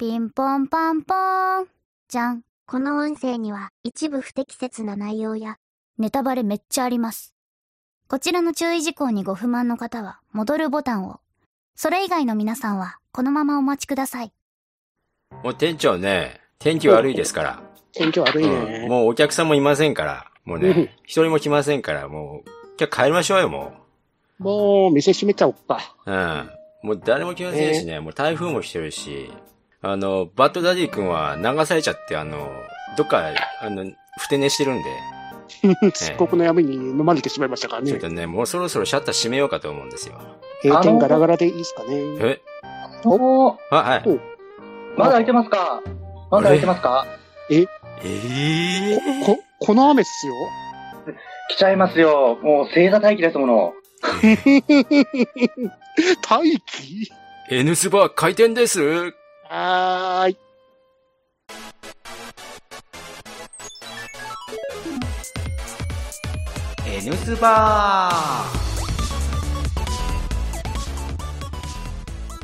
ピンポンパンポーン。じゃん。この音声には一部不適切な内容やネタバレめっちゃあります。こちらの注意事項にご不満の方は、戻るボタンを。それ以外の皆さんは、このままお待ちください。もう店長ね、天気悪いですから。天気悪いうん。ね。もうお客さんもいませんから。もううんね、一人も来ませんから、もう、今日帰りましょうよ、ももう、店閉めちゃおっか。う。うん。もう誰も来ませんしね、もう台風も来てるし、あの、バッドダディ君は流されちゃって、あの、どっか、あの、ふて寝してるんで、漆黒の闇に飲まれてしまいましたからねちょっ。とね、もうそろそろシャッター閉めようかと思うんですよ。閉店ガラガラでいいですかね。え？おー、あ、はい。おまだ開いてますか？まだ開いてますか？え？え？こ、この雨っすよ。来ちゃいますよ。もう星座待機ですもの。大気 N スバー開店ですはーい。N スバ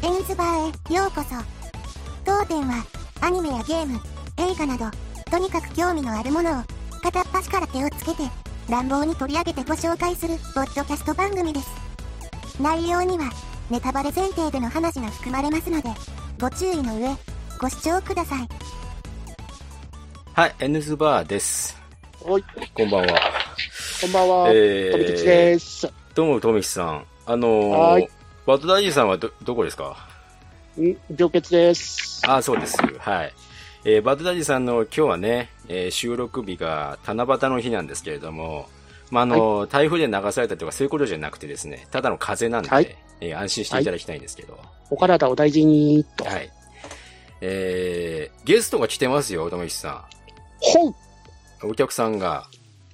エンズバーへようこそ。当店はアニメやゲーム、映画など、とにかく興味のあるものを片っ端から手をつけて乱暴に取り上げてご紹介するポッドキャスト番組です。内容にはネタバレ前提での話が含まれますので、ご注意の上、ご視聴ください。はい、N スバーです。おい、こんばんは。こんばんは。えとびきちです。どうも、とみきさん。あのーはい、バッドダディさんはど、どこですか？ん？病欠です。あ、そうです。はい。えーバッドダディさんの今日はね、えー収録日が七夕の日なんですけれども、まあ、あの、台風で流されたとかそういうことじゃなくてですね、ただの風なんで、はいえー安心していただきたいんですけど、お体お大事に、と。はい。えーゲストが来てますよ、とみきさほうん。お客さんが、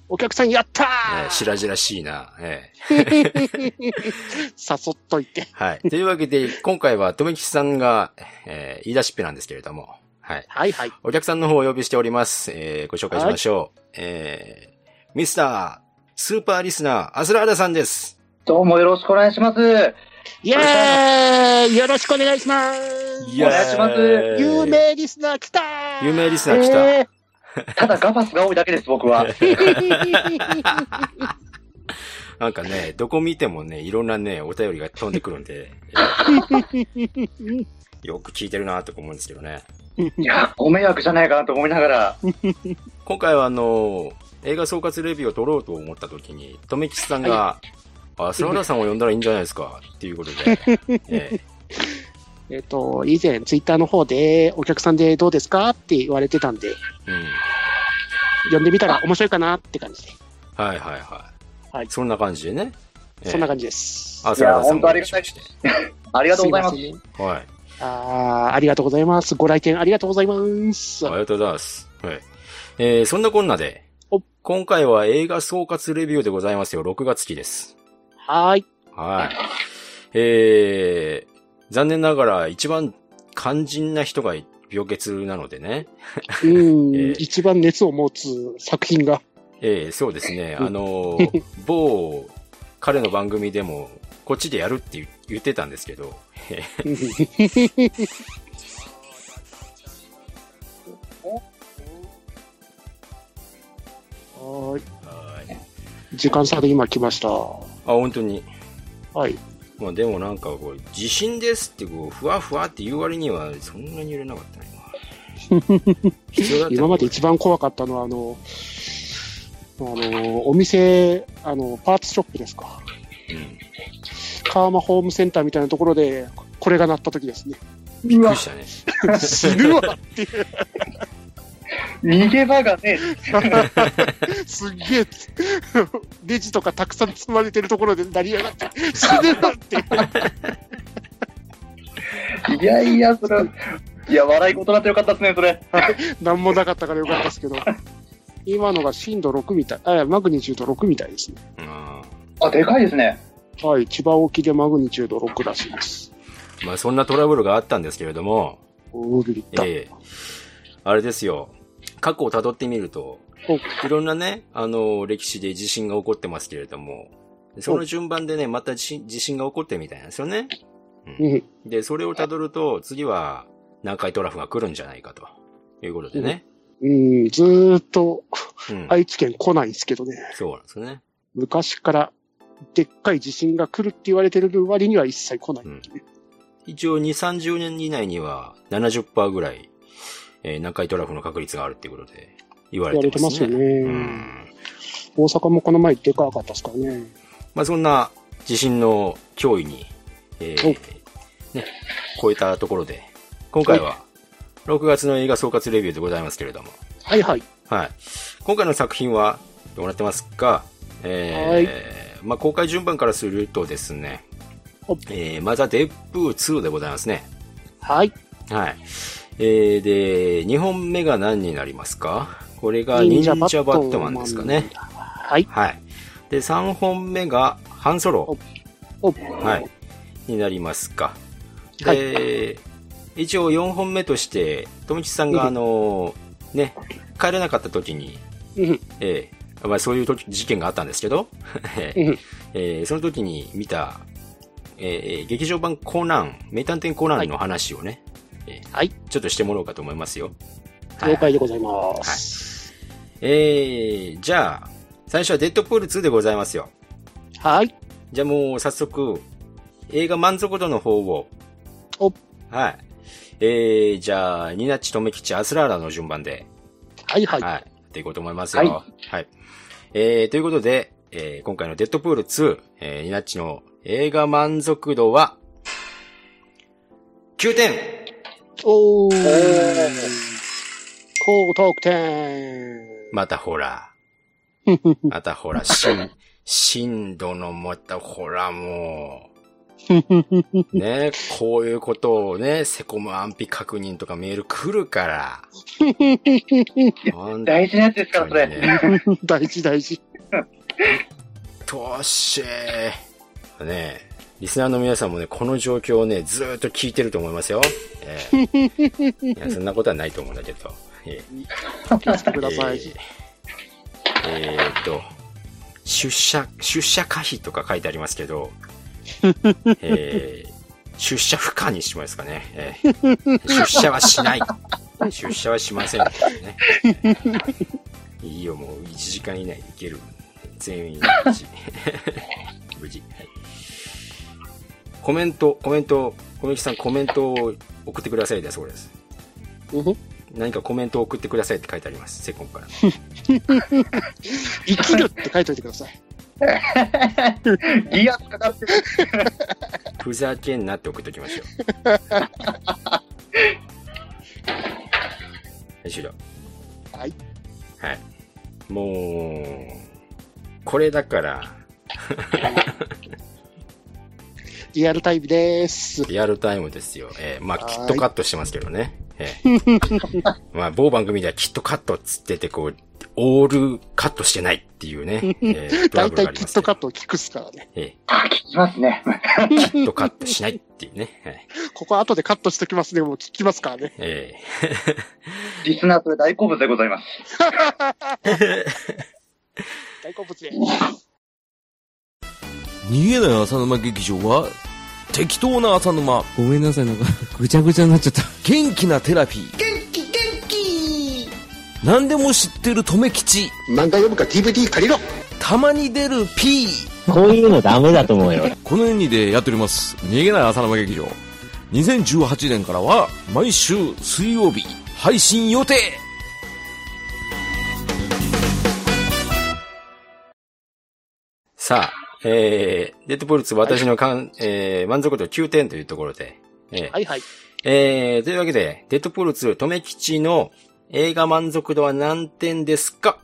お客さんやったえー、ー白々しいな、えー 誘っといて。はい。というわけで、今回は、とめきちさんが、えー言い出しっぺなんですけれども、はい。はいはい。お客さんの方をお呼びしております。えーご紹介しましょう。えーミスター、スーパーリスナー、アスラーダさんです。どうもよろしくお願いします。イェーイよろしくお願いしますお願いします有名リスナー来たー有名リスナー来た。えーただガバスが多いだけです、僕は。なんかね、どこ見てもね、いろんなね、お便りが飛んでくるんで、えーよく聞いてるなとか思うんですけどね。いや、ご迷惑じゃないかなと思いながら。今回はあの、映画総括レビューを撮ろうと思った時に、とめきちさんが、あ、スラーダさんを呼んだらいいんじゃないですか、っていうことで、ええっと、以前ツイッターの方でお客さんでどうですか？って言われてたんで、ーうん。呼んでみたら面白いかなって感じで。はいはいはい。はいそんな感じでね。えーそんな感じです。あ、それはさんいや本当ありがたいありがとうございます。はい。あーありがとうございます。ご来店ありがとうございます。ありがとうございます。はい。えー、そんなこんなでお、今回は映画総括レビューでございますよ。6月期です。はーい。はい。えー、残念ながら一番肝心な人が病欠なのでね。うん、えー一番熱を持つ作品が。えー、そうですね。うんあのー、某、彼の番組でも、こっちでやるって言言ってたんですけど。はい時間差で今来ました。あ、本当に。はい。まあでもなんかこう、地震ですってこう、ふわふわって言う割には、そんなに揺れなかったね。必要だった今まで一番怖かったのは、あの、あの、お店、あの、パーツショップですか。うん。川間ホームセンターみたいなところで、これが鳴った時ですね。びっくりしたね。死ぬわっていう。逃げ場がね、すっげえ、レジとかたくさん積まれてるところで鳴りやがって、死ぬわって いやいや、それは、いや、笑い事になってよかったですね、それ。なんもなかったからよかったですけど。今のが震度6みたい、あ、マグニチュード6みたいですね。うんあ、でかいですね。はい、千葉沖でマグニチュード6らしいです。まあそんなトラブルがあったんですけれども。ええあれですよ。過去を辿ってみると、おいろんなね、あの、歴史で地震が起こってますけれども、その順番でね、また地震地震が起こってるみたいなんですよね。うん。で、それを辿ると、次は、南海トラフが来るんじゃないかということでね。うん、ずーっとうん。愛知県来ないんですけどね。そうなんですね。昔からでっかい地震が来るって言われてる割には一切来ないっていうね。一応2、30年以内には70%ぐらい、えー南海トラフの確率があるっていうことで言われてますね。言われてますよねうん。大阪もこの前でかかったですからね。まあそんな地震の脅威に、えーね、超えたところで、今回は6月の映画総括レビューでございますけれども、はいはい。はい。今回の作品はどうなってますか？えーまあ公開順番からするとですねお、えーまずはデップー2でございますね。はい。はい。えー、で、2本目が何になりますか？これが忍者バットマンですかね。。はい。はい。で、3本目がハンソロ。お、はい。になりますか。で、一応4本目として、富吉さんがあの、ね、帰れなかった時に、うん。ええまあそういう時事件があったんですけど。えーその時に見た、えー劇場版コナン、名探偵コナンの話をね、えーはい。ちょっとしてもらおうかと思いますよ。了解でございます。えー、じゃあ、最初はデッドプール2でございますよ。はい。じゃあもう早速、映画満足度の方を。おはい。えー、じゃあ、ニナッチ、トメキチ、アスラーラの順番で、はいはい。はい。やっていこうと思いますよ。はい。えー、ということで、えー、今回のデッドプール2、えー、ニナッチの映画満足度は、9点おー。高得点。またほら、またほら、しん、震度のまたほらもう、ね、こういうことをね、セコム安否確認とかメール来るから。本大事なやつですから、それ。大事大事。どうしー。ねリスナーの皆さんもね、この状況をね、ずーっと聞いてると思いますよ。ええ いや、そんなことはないと思うんだけど。え気をつけてくえださい。えーっと、出社、出社可否とか書いてありますけど、えー出社不可にしますかね。えー出社はしない。出社はしません、ね。いいよ、もう1時間以内に行ける。全員無事。無事。はいコメント、コメント、小雪さんコメントを送ってくださいだそうです。うん何かコメントを送ってくださいって書いてあります、セコンから。生きるって書いといてください。ギアかかってる。ふざけんなって送っときましょう。はい、終了。はい。はい。もう、これだから、リアルタイムです。リアルタイムですよ。えーまあ、はいキットカットしてますけどね。えー まあ、某番組ではキットカットっつってて、こう、オールカットしてないっていうね、えー大体キットカットを聞くっすからね。えあ、聞きますね。ーキットカットしないっていうね。はいここ後でカットしときますね。もう聞きますからね。え リスナーそれ大好物でございます。大好物で。逃げない浅沼劇場は適当な浅沼。ごめんなさい、なんか、ぐちゃぐちゃになっちゃった。元気なテラピー。元気元気。何でも知ってる留吉。漫画読むか DVD 借りろ。たまに出る P こういうのダメだと思うよ。この2でやっております。逃げない浅沼劇場。2018年からは毎週水曜日配信予定。さあ、えー、デッドポール2私のかん、えー、満足度9点というところで、えーはいはい。えー、というわけで、デッドポール2、とめきちの映画満足度は何点ですか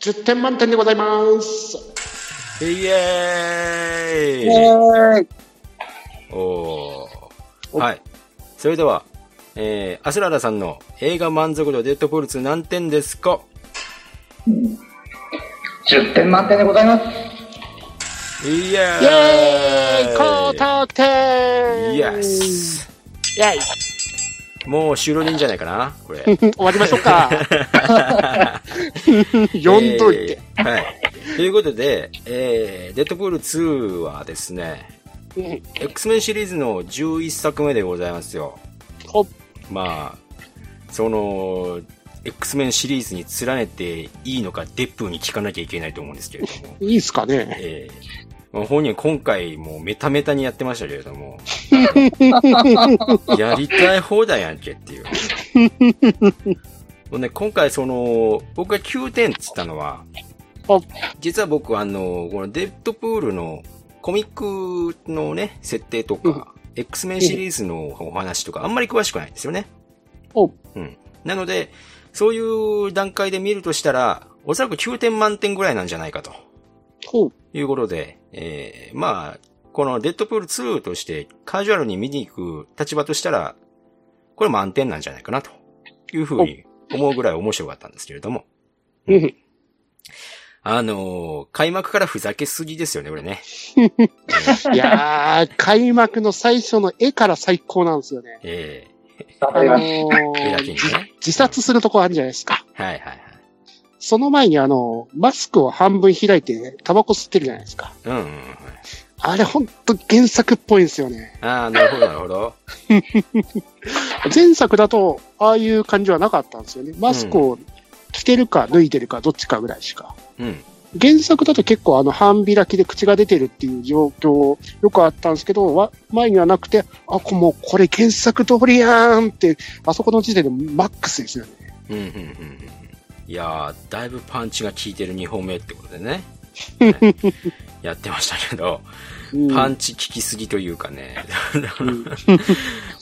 ？10点満点でございます。イエーイーイおーはい。それでは、えー、アスララさんの映画満足度デッドポール2何点ですか !10 点満点でございます。イエーイイェーイ高得点イエスイェイもう終了でいいんじゃないかな？これ。終わりましょうか。読んどいて。えーはい。ということで、えー、デッドプール2はですね、うん X メンシリーズの11作目でございますよ。ほまあ、その、X メンシリーズに連ねていいのか、デップに聞かなきゃいけないと思うんですけれども。いいっすかね。ええまあ本人今回もうメタメタにやってましたけれども、やりたい放題やんけっていう。もうね、今回その、僕が9点っつったのはあ、実は僕あの、このデッドプールのコミックのね、設定とか、X メンシリーズのお話とかあんまり詳しくないんですよね。おうん。なので、そういう段階で見るとしたら、おそらく9点満点ぐらいなんじゃないかと。ほう。いうことで、えー、まあ、このデッドプール2としてカジュアルに見に行く立場としたら、これ満点なんじゃないかなというふうに思うぐらい面白かったんですけれども。うん。あのー開幕からふざけすぎですよね、俺ね。いやー、開幕の最初の絵から最高なんですよね。え。えあのー。自殺するとこあるじゃないですか。はいはいはい。その前にあの、マスクを半分開いて、タバコ吸ってるじゃないですか。うんうんうん。あれほんと原作っぽいんですよね。ああ、なるほどなるほど。前作だと、ああいう感じはなかったんですよね。マスクを着てるか脱いでるかどっちかぐらいしか。うん。原作だと結構あの半開きで口が出てるっていう状況よくあったんですけど、わ前にはなくて、あ、こもうこれ原作通りやーんって、あそこの時点でマックスですよね。うんうんうんうん。いやー、だいぶパンチが効いてる2本目ってことでね。ねやってましたけど、うんパンチ効きすぎというかね。うん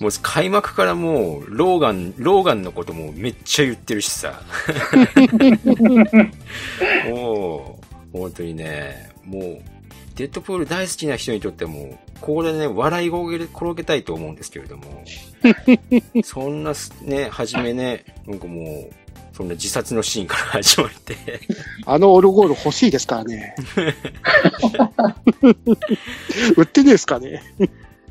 もう開幕からもう、ローガン、ローガンのこともめっちゃ言ってるしさ。もう、本当にね、もう、デッドプール大好きな人にとっても、ここでね、笑い転げ転げたいと思うんですけれども、そんなすね、はじめね、なんかもう、そんな自殺のシーンから始まって、あのオルゴール欲しいですからね。売ってねえですかね。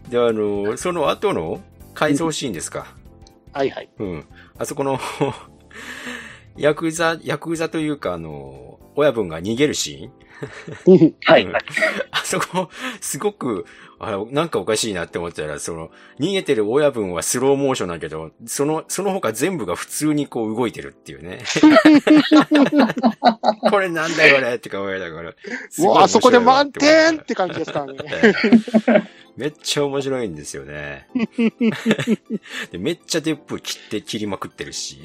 で、あの、その後の改造シーンですか。はいはい。うん。あそこの、ヤクザ、ヤクザというか、あの、親分が逃げるシーンうんはい。うんあそこ、すごく、あなんかおかしいなって思ったら、その、逃げてる親分はスローモーションだけど、その、その他全部が普通にこう動いてるっていうね。これなんだよこれって考えながら。うあそこで満点って感じですからね。めっちゃ面白いんですよね。でめっちゃデップ切って切りまくってるし。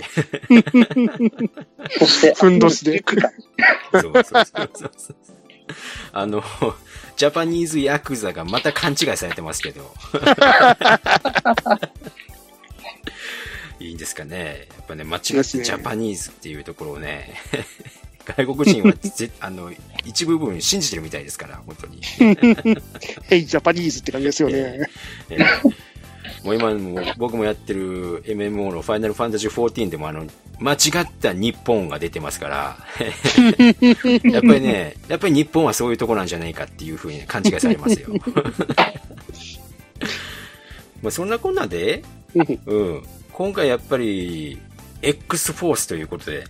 そして、ふんどしで。そうそうそうそうそう。あの、ジャパニーズヤクザがまた勘違いされてますけど。いいんですかね。やっぱね、間違ってジャパニーズっていうところをね、外国人はぜあの、一部分信じてるみたいですから、本当に。ヘイジャパニーズって感じですよね。えーもう今も僕もやってる MMO のファイナルファンタジー14でもあの、間違った日本が出てますから、やっぱりね、やっぱり日本はそういうとこなんじゃないかっていうふうにね勘違いされますよ。まあそんなこんなで、うん、今回やっぱり X フォースということで、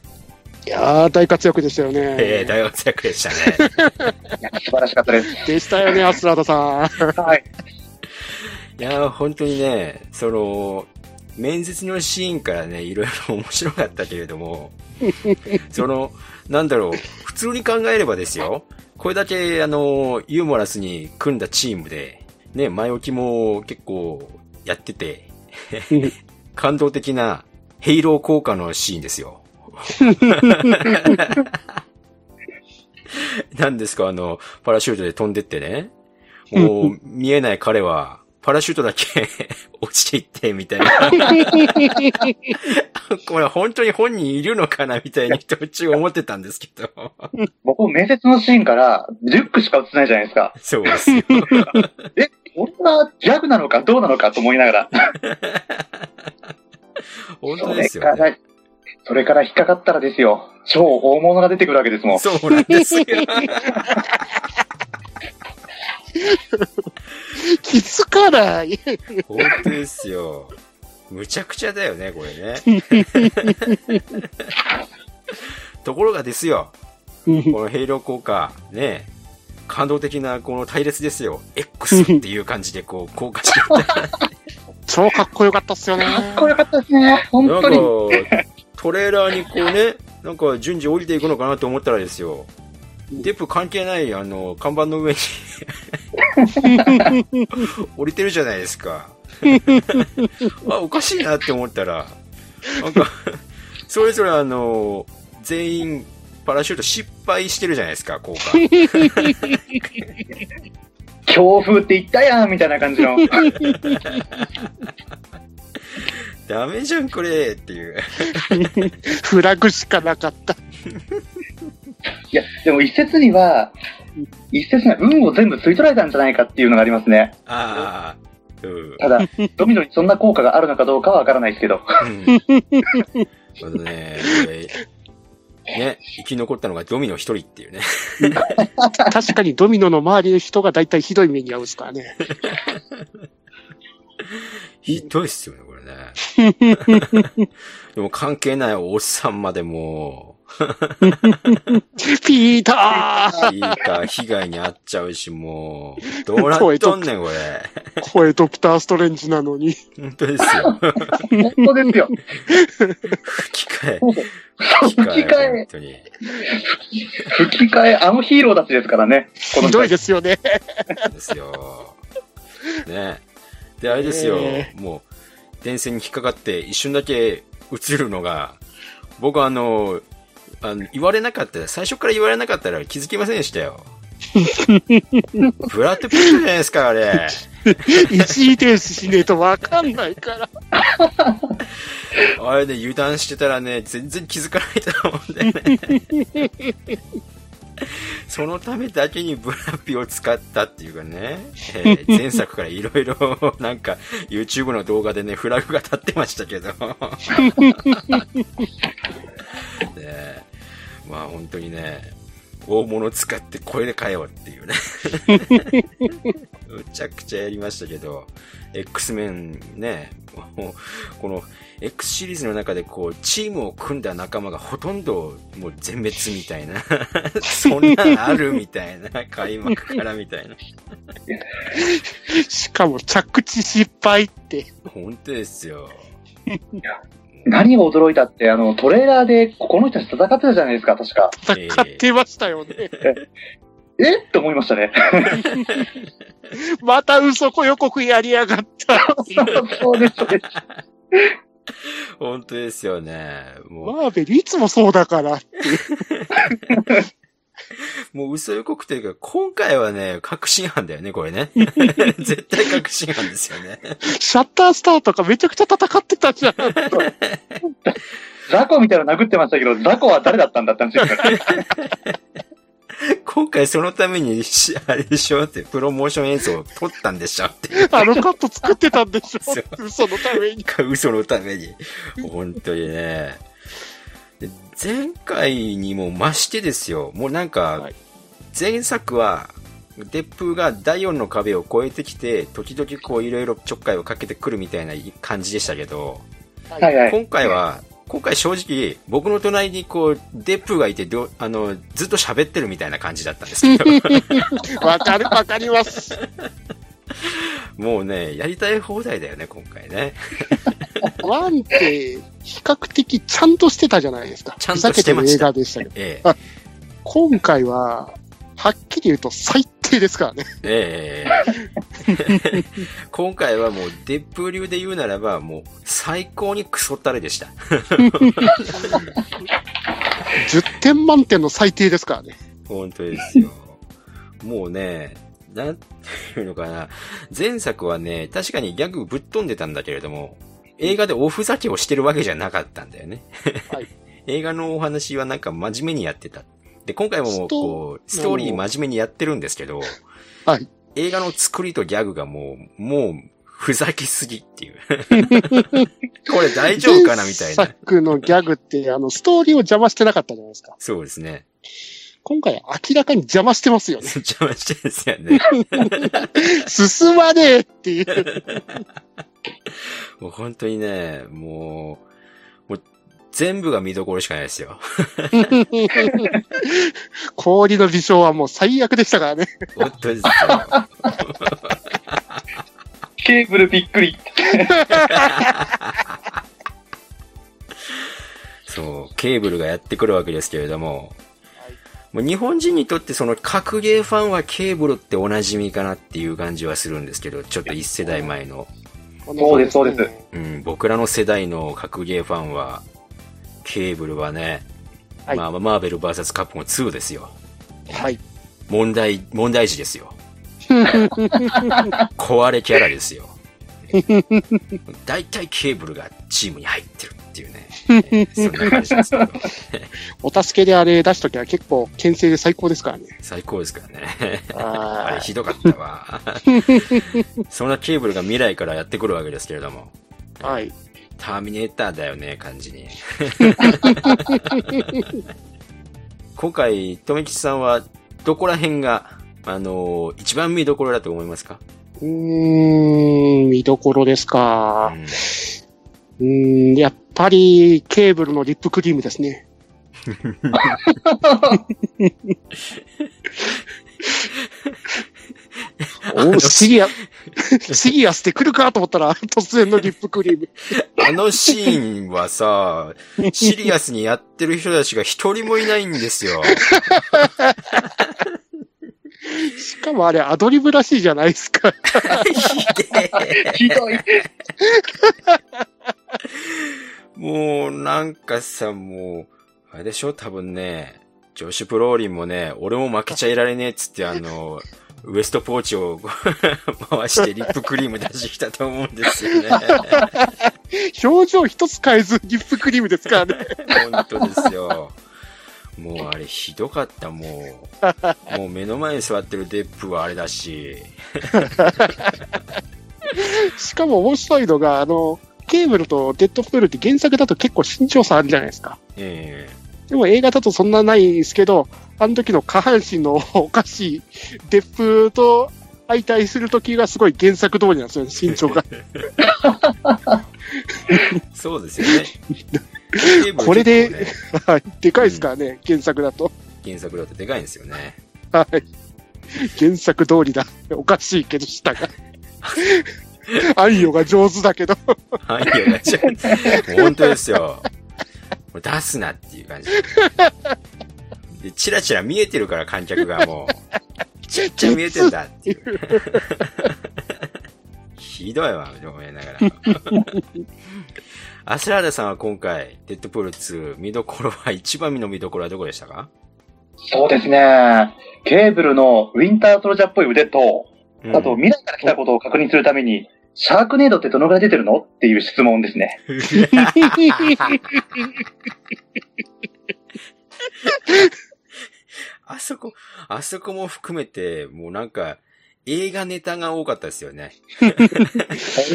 いやー、大活躍でしたよね。えー大活躍でしたね。素晴らしかったです。でしたよね、アスラーダさん。はい。いやー、本当にね、その、面接のシーンからね、いろいろ面白かったけれども、その、なんだろう、普通に考えればですよ、これだけ、あの、ユーモラスに組んだチームで、ね、前置きも結構やってて、感動的なヘイロー効果のシーンですよ。なんですか、あの、パラシュートで飛んでってね、もう、見えない彼は、パラシュートだけ 落ちていって、みたいな。これ本当に本人いるのかなみたいに途中思ってたんですけど。僕、面接のシーンから、リュックしか映ってないじゃないですか。そうですよ。え、俺はギャグなのかどうなのかと思いながら。本当そですよね。れから、それから引っかかったらですよ。超大物が出てくるわけですもん。そうなんですよ。気づかない。本当ですよ。むちゃくちゃだよね、これね。ところがですよ、このヘイロー効果、ね、感動的なこの隊列ですよ。X っていう感じでこう、効果していった。超かっこよかったっすよね。かっこよかったですね。本なん当に。か、トレーラーにこうね、なんか順次降りていくのかなと思ったらですよ。デップ関係ない、あの、看板の上に 降りてるじゃないですか。あ、おかしいなって思ったら、なんか、それぞれあの、全員、パラシュート失敗してるじゃないですか、効果。強風って言ったやんみたいな感じの。ダメじゃん、これっていう。フラグしかなかった。いや、でも一説には、一説には運を全部吸い取られたんじゃないかっていうのがありますね。ああ、うん。ただ、ドミノにそんな効果があるのかどうかはわからないですけど。うんね、ね、生き残ったのがドミノ一人っていうね。確かにドミノの周りの人が大体ひどい目に遭うんですからね。ひどいっすよね、これね。でも関係ないおっさんまでもピーターう、いいか、被害に遭っちゃうし、もう、どうなっとんねん、これ。声ドクターストレンジなのに。本当ですよ。本当ですよ。吹き替え。吹き替え本、当に。吹き替え、あのヒーローたちですからね。このひどいですよね。ですよ。ね。で、あれですよ、えもう、電線に引っかかって一瞬だけ映るのが、僕あの、あの言われなかったら、最初から言われなかったら気づきませんでしたよ。ブラッドピットじゃないですか、あれ。一時停止しねえとわかんないから。あれで油断してたらね、全然気づかないと思うんだよね。そのためだけにブラピを使ったっていうかね、えー前作からいろいろなんか YouTube の動画でね、フラグが立ってましたけど。ねまあ本当にね、大物使ってこれで買えよっていうね。むちゃくちゃやりましたけど、X メンね、この X シリーズの中でこう、チームを組んだ仲間がほとんどもう全滅みたいな、そんなんあるみたいな、開幕からみたいな。しかも着地失敗って。本当ですよ。何が驚いたって、あの、トレーラーでこの人たち戦ってたじゃないですか、確か。え買ってましたよね。えって思いましたね。また嘘予告やりやがった。そうです、そうです。本当ですよね。もマーベルいつもそうだから。う、もう嘘予告というか、今回はね、確信犯だよね、これね。絶対確信犯ですよね。シャッタースターとかめちゃくちゃ戦ってたじゃん。ザコみたいなの殴ってましたけど、ザコは誰だったんだって話ですから。今回そのためにし、あれでしょ？って、プロモーション映像を撮ったんでしょ？ってあのカット作ってたんでしょ？嘘のために。か、嘘のために。本当にね。で前回にも増してですよ。もうなんかはい、前作は、デップが第4の壁を越えてきて、時々こういろいろちょっかいをかけてくるみたいな感じでしたけど、はいはい。今回は、今回正直、僕の隣にこう、デップがいてど、あの、ずっと喋ってるみたいな感じだったんですけど、わかる、わかります。もうね、やりたい放題だよね、今回ね。ワンって、比較的ちゃんとしてたじゃないですか。ちゃんとしてました映画でしたけど。えあ今回は、はっきり言うと最低ですからね。えええ 今回はもう、デップ流で言うならば、もう、最高にクソったれでした。10点満点の最低ですからね。本当ですよ。もうね、なんていうのかな。前作はね、確かにギャグぶっ飛んでたんだけれども、映画でおふざけをしてるわけじゃなかったんだよね。はい 映画のお話はなんか真面目にやってた。で、今回もこう、ストーリー真面目にやってるんですけど、はい。映画の作りとギャグがもう、もう、ふざけすぎっていう。これ大丈夫かなみたいな前。作のギャグって、あの、ストーリーを邪魔してなかったじゃないですか。そうですね。今回は明らかに邪魔してますよね。邪魔してるんですよね。進まねえっていう。もう本当にね、もう、もう全部が見どころしかないですよ。氷の微笑はもう最悪でしたからね。本当ですよ。ケーブルびっくり。そう、ケーブルがやってくるわけですけれども、日本人にとってその格ゲーファンはケーブルっておなじみかなっていう感じはするんですけど、ちょっと一世代前の。そうですそうですうん、僕らの世代の格ゲーファンは、ケーブルはね、はいまあ、マーベル VS カップも2ですよ。はい。問題、問題児ですよ。壊れキャラですよ。大体ケーブルがチームに入ってるっていうね。えーそんな感じですけど。お助けであれ出しときは結構、牽制で最高ですからね。最高ですからね。ああれひどかったわ。そんなケーブルが未来からやってくるわけですけれども。あ。はい。ターミネーターだよね、感じに。今回、とめきちさんは、どこら辺が、あのー一番見どころだと思いますか？うーん、見どころですか。うーん、やっぱり、ケーブルのリップクリームですね。おシリア、シリアスで来るかと思ったら、突然のリップクリーム。あのシーンはさ、シリアスにやってる人たちが一人もいないんですよ。しかもあれ、アドリブらしいじゃないですか。ひどい。もう、なんかさ、もう、あれでしょ？多分ね、ジョシュ・プローリンもね、俺も負けちゃいられねえっつって、あの、ウエストポーチを 回してリップクリーム出してきたと思うんですよね。表情一つ変えず、リップクリームですからね。本当ですよ。もうあれひどかった、もう。もう目の前に座ってるデップはあれだし。しかも面白いのが、あの、ケーブルとデッドプールって原作だと結構身長差あるじゃないですか。えでも映画だとそんなないですけど、あの時の下半身のおかしいデップと相対する時がすごい原作通りなんですよね、身長が。え そうですよね。これでねはいでかいですからね、原作だと。原作だとでかいんですよね。はい。原作通りだ。おかしいけど、下が。アンヨが上手だけど。はい、いや、ちょ本当ですよ。出すなっていう感じ。で、チラチラ見えてるから観客がもう、ちっちゃ見えてんだっていう。ひどいわ、思いながら。アスラーダさんは今回、デッドプール2、見どころは、一番の見どころはどこでしたか？そうですね。ケーブルのウィンターソルジャーっぽい腕と、うんあと未来から来たことを確認するために、シャークネードってどのぐらい出てるのっていう質問ですね。あそこ、あそこも含めて、もうなんか、映画ネタが多かったですよね。本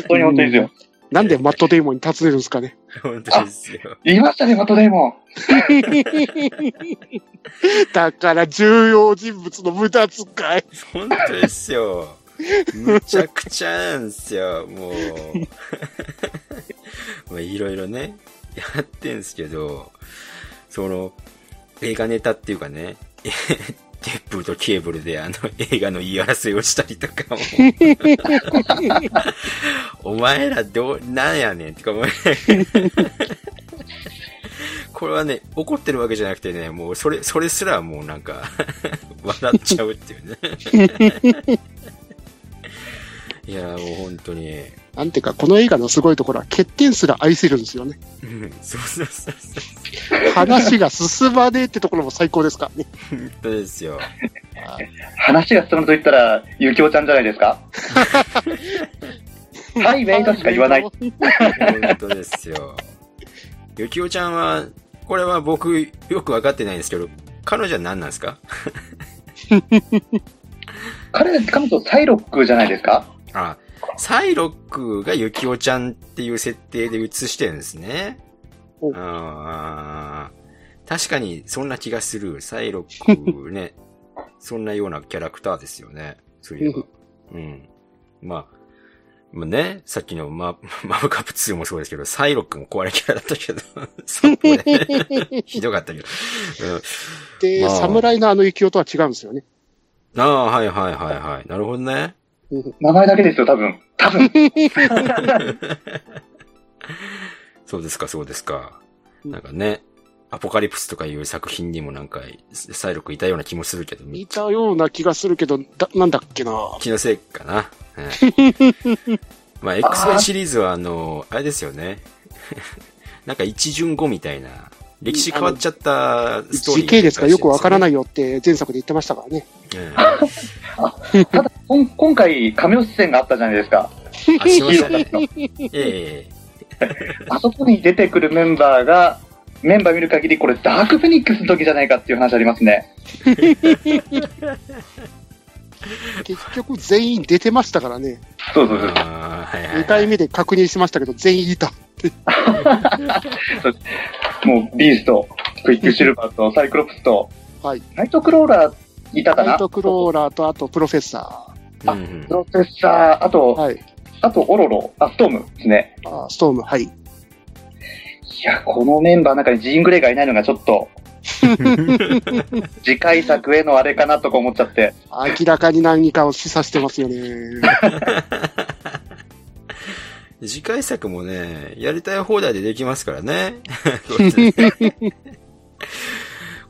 当に本当にですよ。なんでマットデイモンに尋ねるんですかね。本当ですよ。言いましたね、マットデイモン。だから重要人物の無駄遣い。本当ですよ。むちゃくちゃなんですよ、もう。まあいろいろね、やってんすけど、その、映画ネタっていうかね、えテープとケーブルであの映画の言い争いをしたりとかも。お前らどう、なんやねんってか思いこれはね、怒ってるわけじゃなくてね、もうそれ、それすらもうなんか、笑っちゃうっていうね。いやーもう本当に、なんていうか、この映画のすごいところは欠点すら愛せるんですよね。うんそうそうそうそう。話が進まねえってところも最高ですからね。本当ですよ。話が進むと言ったら、ゆきおちゃんじゃないですかはい、メイトしか言わない。本当ですよ。ゆきおちゃんは、これは僕よくわかってないんですけど、彼女は何なんですか？彼、彼女サイロックじゃないですかあ、サイロックがゆきおちゃんっていう設定で映してるんですね。確かにそんな気がする。サイロックね、そんなようなキャラクターですよね。そういえば。うん。まあ、まあね、さっきのマ マブカップ2もそうですけど、サイロックも壊れキャラだったけど、そこで、ね、ひどかったけど。うんで、まあ侍のあの雪男とは違うんですよね。ああ、はいはいはいはい。なるほどね。名前だけですよ、多分。多分。そうですか、そうですか。なんかね、アポカリプスとかいう作品にもなんか、サイロクいたような気もするけど、いたような気がするけど、だ、なんだっけな。気のせいかな。はい まあ、X メンシリーズはあの、あれですよね。なんか一巡後みたいな、歴史変わっちゃったストーリー、時系列がよくわからないよって前作で言ってましたからね。ただ、今回、カメオ出演があったじゃないですか。あ、あそこに出てくるメンバーが、メンバー見る限り、これダークフェニックスの時じゃないかっていう話ありますね。結局全員出てましたからね。そうそうそう。2回目で確認しましたけど、全員いた。もう、ビースト、クイックシルバーとサイクロプスと、はい。ナイトクローラーいたかな？ナイトクローラーと、あとプロフェッサあ、プロフェッサー、あと、あと、オロロ、あ、ストームですね。ー、あストーム、はい。いや、このメンバーの中にジーングレイがいないのがちょっと、次回作へのあれかなとか思っちゃって。明らかに何かを示唆してますよね。次回作もね、やりたい放題でできますからね。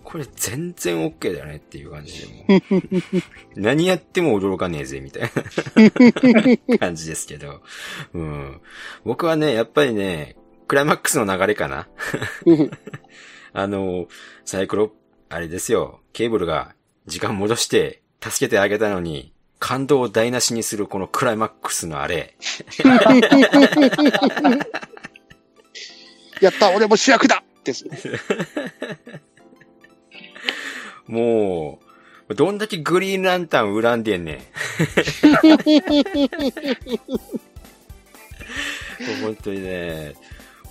これ全然 OK だよねっていう感じでもう。何やっても驚かねえぜ、みたいな 感じですけど。うん。僕はね、やっぱりね、クライマックスの流れかな。あの、サイクロ、あれですよ、ケーブルが時間戻して助けてあげたのに、感動を台無しにするこのクライマックスのあれ。やった、俺も主役だですね。もう、どんだけグリーンランタン恨んでんねん。本当にね、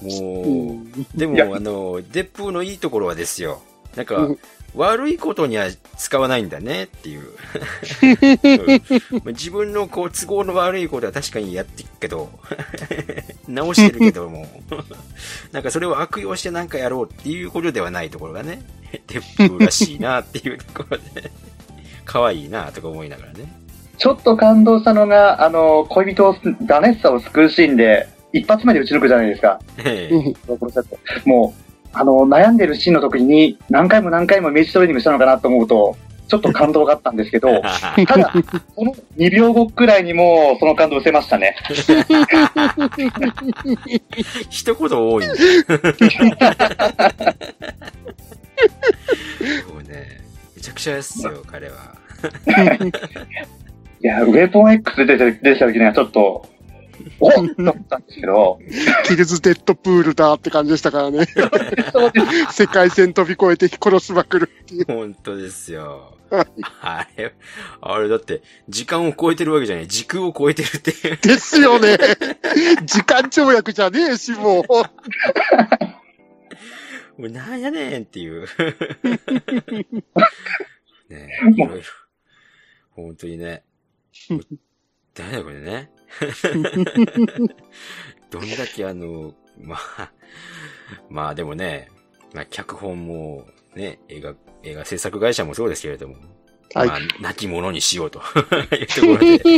もう、でも、あの、デップーのいいところはですよ。なんか、悪いことには使わないんだねっていう。うん自分のこう都合の悪いことは確かにやってるけど、直してるけども、なんかそれを悪用してなんかやろうっていうことではないところがね、デップーらしいなっていうところで、可愛いなとか思いながらね。ちょっと感動したのが、あの、恋人を、ダネッサを救うシーンで、一発目で撃ち抜くじゃないですか。え もう、あの、悩んでるシーンの時に、何回も何回もイメージトレーニングしたのかなと思うと、ちょっと感動があったんですけど、ただ、この2秒後くらいにもう、その感動を失せましたね。一言多い。もうね、めちゃくちゃですよ、彼は。いや、ウェポン X 出て出てた時にはちょっと、おっと思ったんですけど、キルズ・デッドプールだって感じでしたからね。世界線飛び越えて殺しまくるっていう。本当ですよ。あれ、あれだって、時間を超えてるわけじゃない、時空を超えてるって。ですよね。時間跳躍じゃねえし、もう。もうなんやねんっていう。ねえ、いろいろ。本当にね。誰だこれね。どんだけあの、まあ、まあでもね、まあ脚本も、ね、映画、映画制作会社もそうですけれども、はいまあ、亡き者にしようと いうところで、テ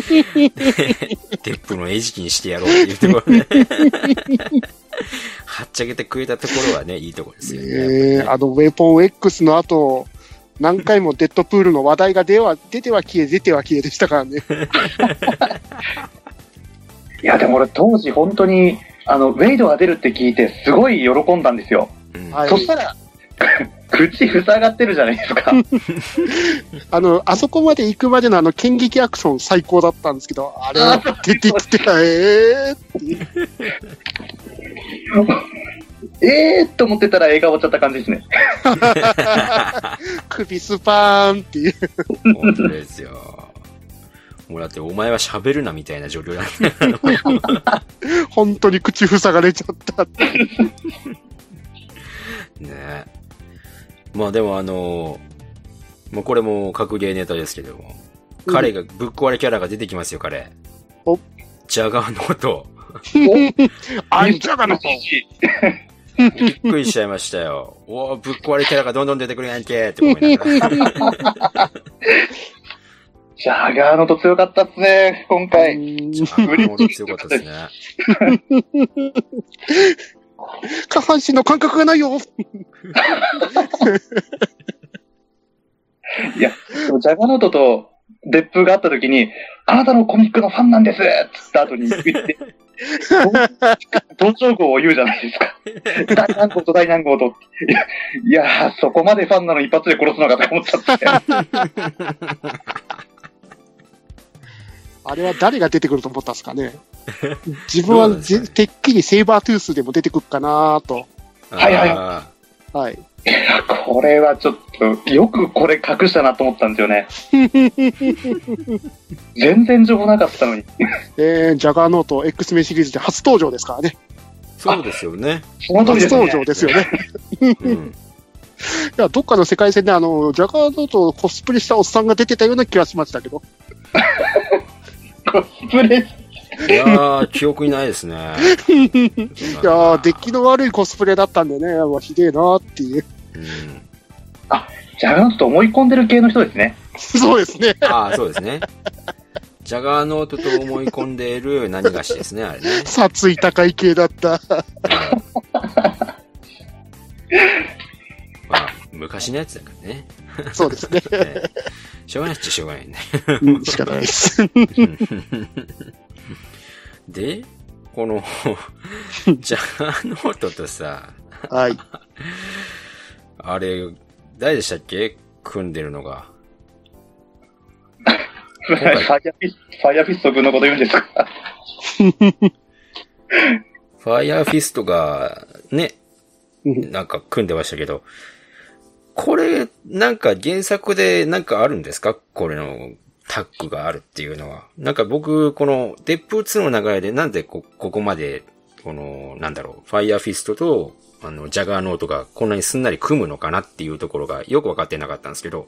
ップの餌食にしてやろうっていうところで、はっちゃけてくれたところはね、いいところですよね。ええあの、ウェポン X の後、何回もデッドプールの話題が出は出ては消え、出ては消えでしたからね。いや、でも俺当時本当に、あの、ウェイドが出るって聞いて、すごい喜んだんですよ。はいそしたら、口塞がってるじゃないですか。あの、あそこまで行くまでのあの、剣撃アクション最高だったんですけど、あれ、出てきて、ええ えーっと思ってたら映画終わっちゃった感じですね。首スパーンっていう。本当ですよ。もうだってお前は喋るなみたいな状況だ 本当に口塞がれちゃったって。ねまあでもあのもうこれも格ゲーネタですけども、彼が、ぶっ壊れキャラが出てきますよ、彼。おジャガーノート。あんちゃがのびっくりしちゃいましたよ。おーぶっ壊れキャラがどんどん出てくるやんけって思いながら。ジャガーのと強かったっすね、今回。あ本当強かったですね。下半身の感覚がないよ。いや、でもジャガーノートとデップがあった時に、あなたのコミックのファンなんですっつった後に言って、登場号を言うじゃないですか。大何号と大何号と。いや、いやそこまでファンなの一発で殺すのかと思っちゃって。あれは誰が出てくると思ったんですかね。自分はてっきりセイバートゥースでも出てくるかなと。はいはいあはい。いやこれはちょっと、よくこれ隠したなと思ったんですよね。全然情報なかったのに。えー、ジャガーノート X メンシリーズで初登場ですからね。ーそうですよね。その通りですね。初登場ですよね。うん。いや、どっかの世界線であの、ジャガーノートをコスプレしたおっさんが出てたような気がしましたけど。コスプレ。いやー、記憶にないですね。い いやー、出来の悪いコスプレだったんでね、うわひでえなっていう。うん。ジャガーノートと思い込んでる系の人ですね。そうですね。ああ、そうですね。ジャガーノートと思い込んでいる何がしですね、あれね。殺意高い系だった。まあ、昔のやつだからね。そうですね。ねしょうがないっちゃしょうがないね。うん仕方ないです。で、この、ジャガーノートとさ、はい。あれ、誰でしたっけ？組んでるのが。ファイヤーフィスト、ファイヤーフィスト君のこと言うんですか？ファイヤーフィストが、ね、うんなんか組んでましたけど、これ、なんか原作でなんかあるんですか？これのタッグがあるっていうのは。なんか僕、この、デップ2の流れでなんでこ、ここまで、この、なんだろう、ファイヤーフィストと、あの、ジャガーノートがこんなにすんなり組むのかなっていうところがよくわかってなかったんですけど、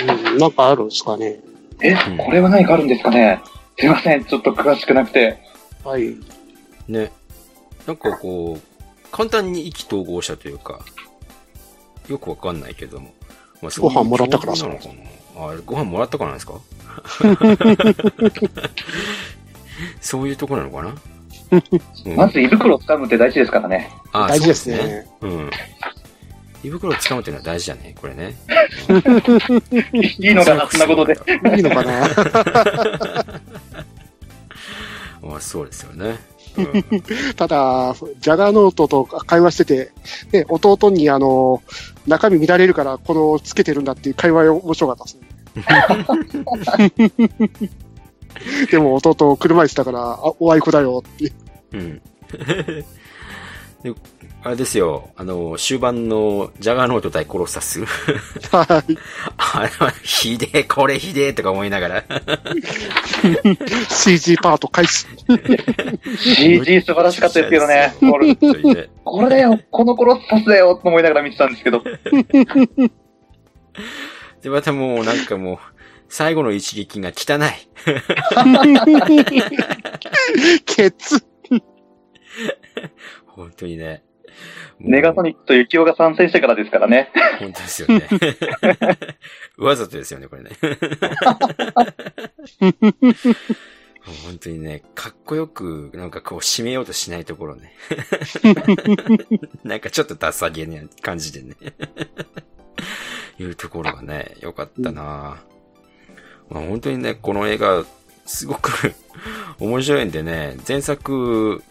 うんなんかあるんですかね？え、うんこれは何かあるんですかね？すいません、ちょっと詳しくなくて。はい。ね。なんかこう、簡単に意気投合したというか、よくわかんないけども。まあご飯もらったからそういうのかな？あご飯もらったからなんですか？そういうとこなのかな、うんまず胃袋を掴むって大事ですからね。あ大事ですそうね。うん。胃袋を掴むっていうのは大事だね、これね。いいのかな、そんなことで。いいのかな？あそうですよね。うんただ、ジャガーノートと会話してて、ね、弟にあの、中身見られるから、このつけてるんだっていう会話面白かったですね。でも弟、車椅子だから、あおあいこだよって。うん。で あれですよ、あの、終盤のジャガーノート対コロッサス。はい。あれは、ひでえ、これひでえとか思いながら。CG パート開始。CG 素晴らしかったですけどね。これ、だよ、この頃さすだよ、と思いながら見てたんですけど。で、またもうなんかもう、最後の一撃が汚い。ケツ。本当にね。ネガソニックとユキオが参戦してからですからね。本当ですよね。わざとですよね、これね。本当にね、かっこよく、なんかこう、締めようとしないところね。なんかちょっとダサげな感じでね。いうところがね、良かったな、まあ本当にね、この映画、すごく 面白いんでね、前作、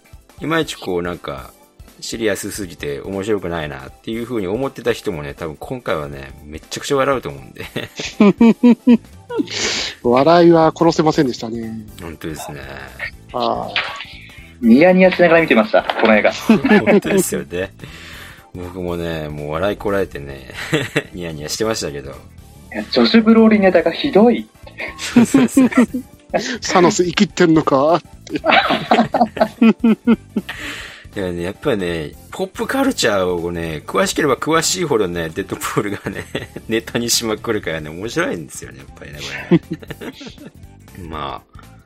いまいちこうなんか、シリアスすぎて面白くないなっていう風に思ってた人もね、多分今回はね、めっちゃくちゃ笑うと思うんで。笑いは殺せませんでしたね。本当ですね。あニヤニヤしながら見てました、この映画。本当ですよね。僕もね、もう笑いこらえてね、ニヤニヤしてましたけど。いやジョシュ・ブローリーネタがひどい。サノス生きてんのかいやね、やっぱりね、ポップカルチャーをね、詳しければ詳しいほどね、デッドプールがね、ネタにしまくるからね、面白いんですよね、やっぱりね、これね。まあ、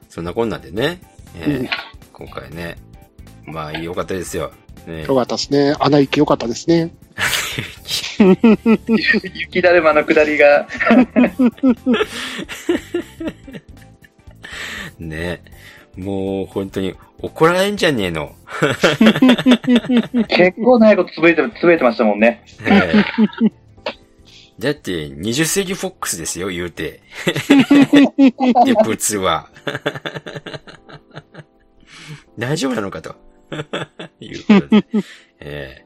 そんなこんなんでね、えーうん今回ね、まあ、良かったですよ。ねよかったですね。穴行きよかったですね。雪だるまの下りが。ね。もう本当に怒られんじゃねえの。結構長いことつぶえて、つぶえてましたもんね。ええだって、20世紀フォックスですよ、言うて。で、普通は。大丈夫なのかと。いうことで。ええ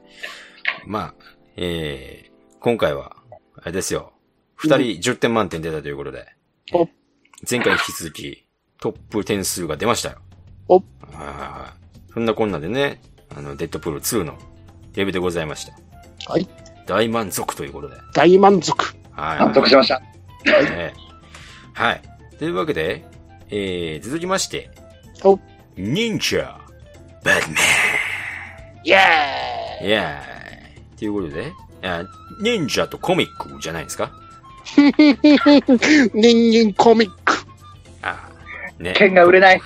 まあ、ええ今回は、あれですよ。二人10点満点出たということで。お前回に引き続き、トップ点数が出ましたよ。おはいそんなこんなでね、あの、デッドプール2のレビューでございました。はい。大満足ということで。大満足。はい。納得しました。ねはい。というわけで、えー、続きまして、お忍者、バットマイェン。いやー、ということで、あ忍者とコミックじゃないですか？ー イ人間コミック。あね。剣が売れない。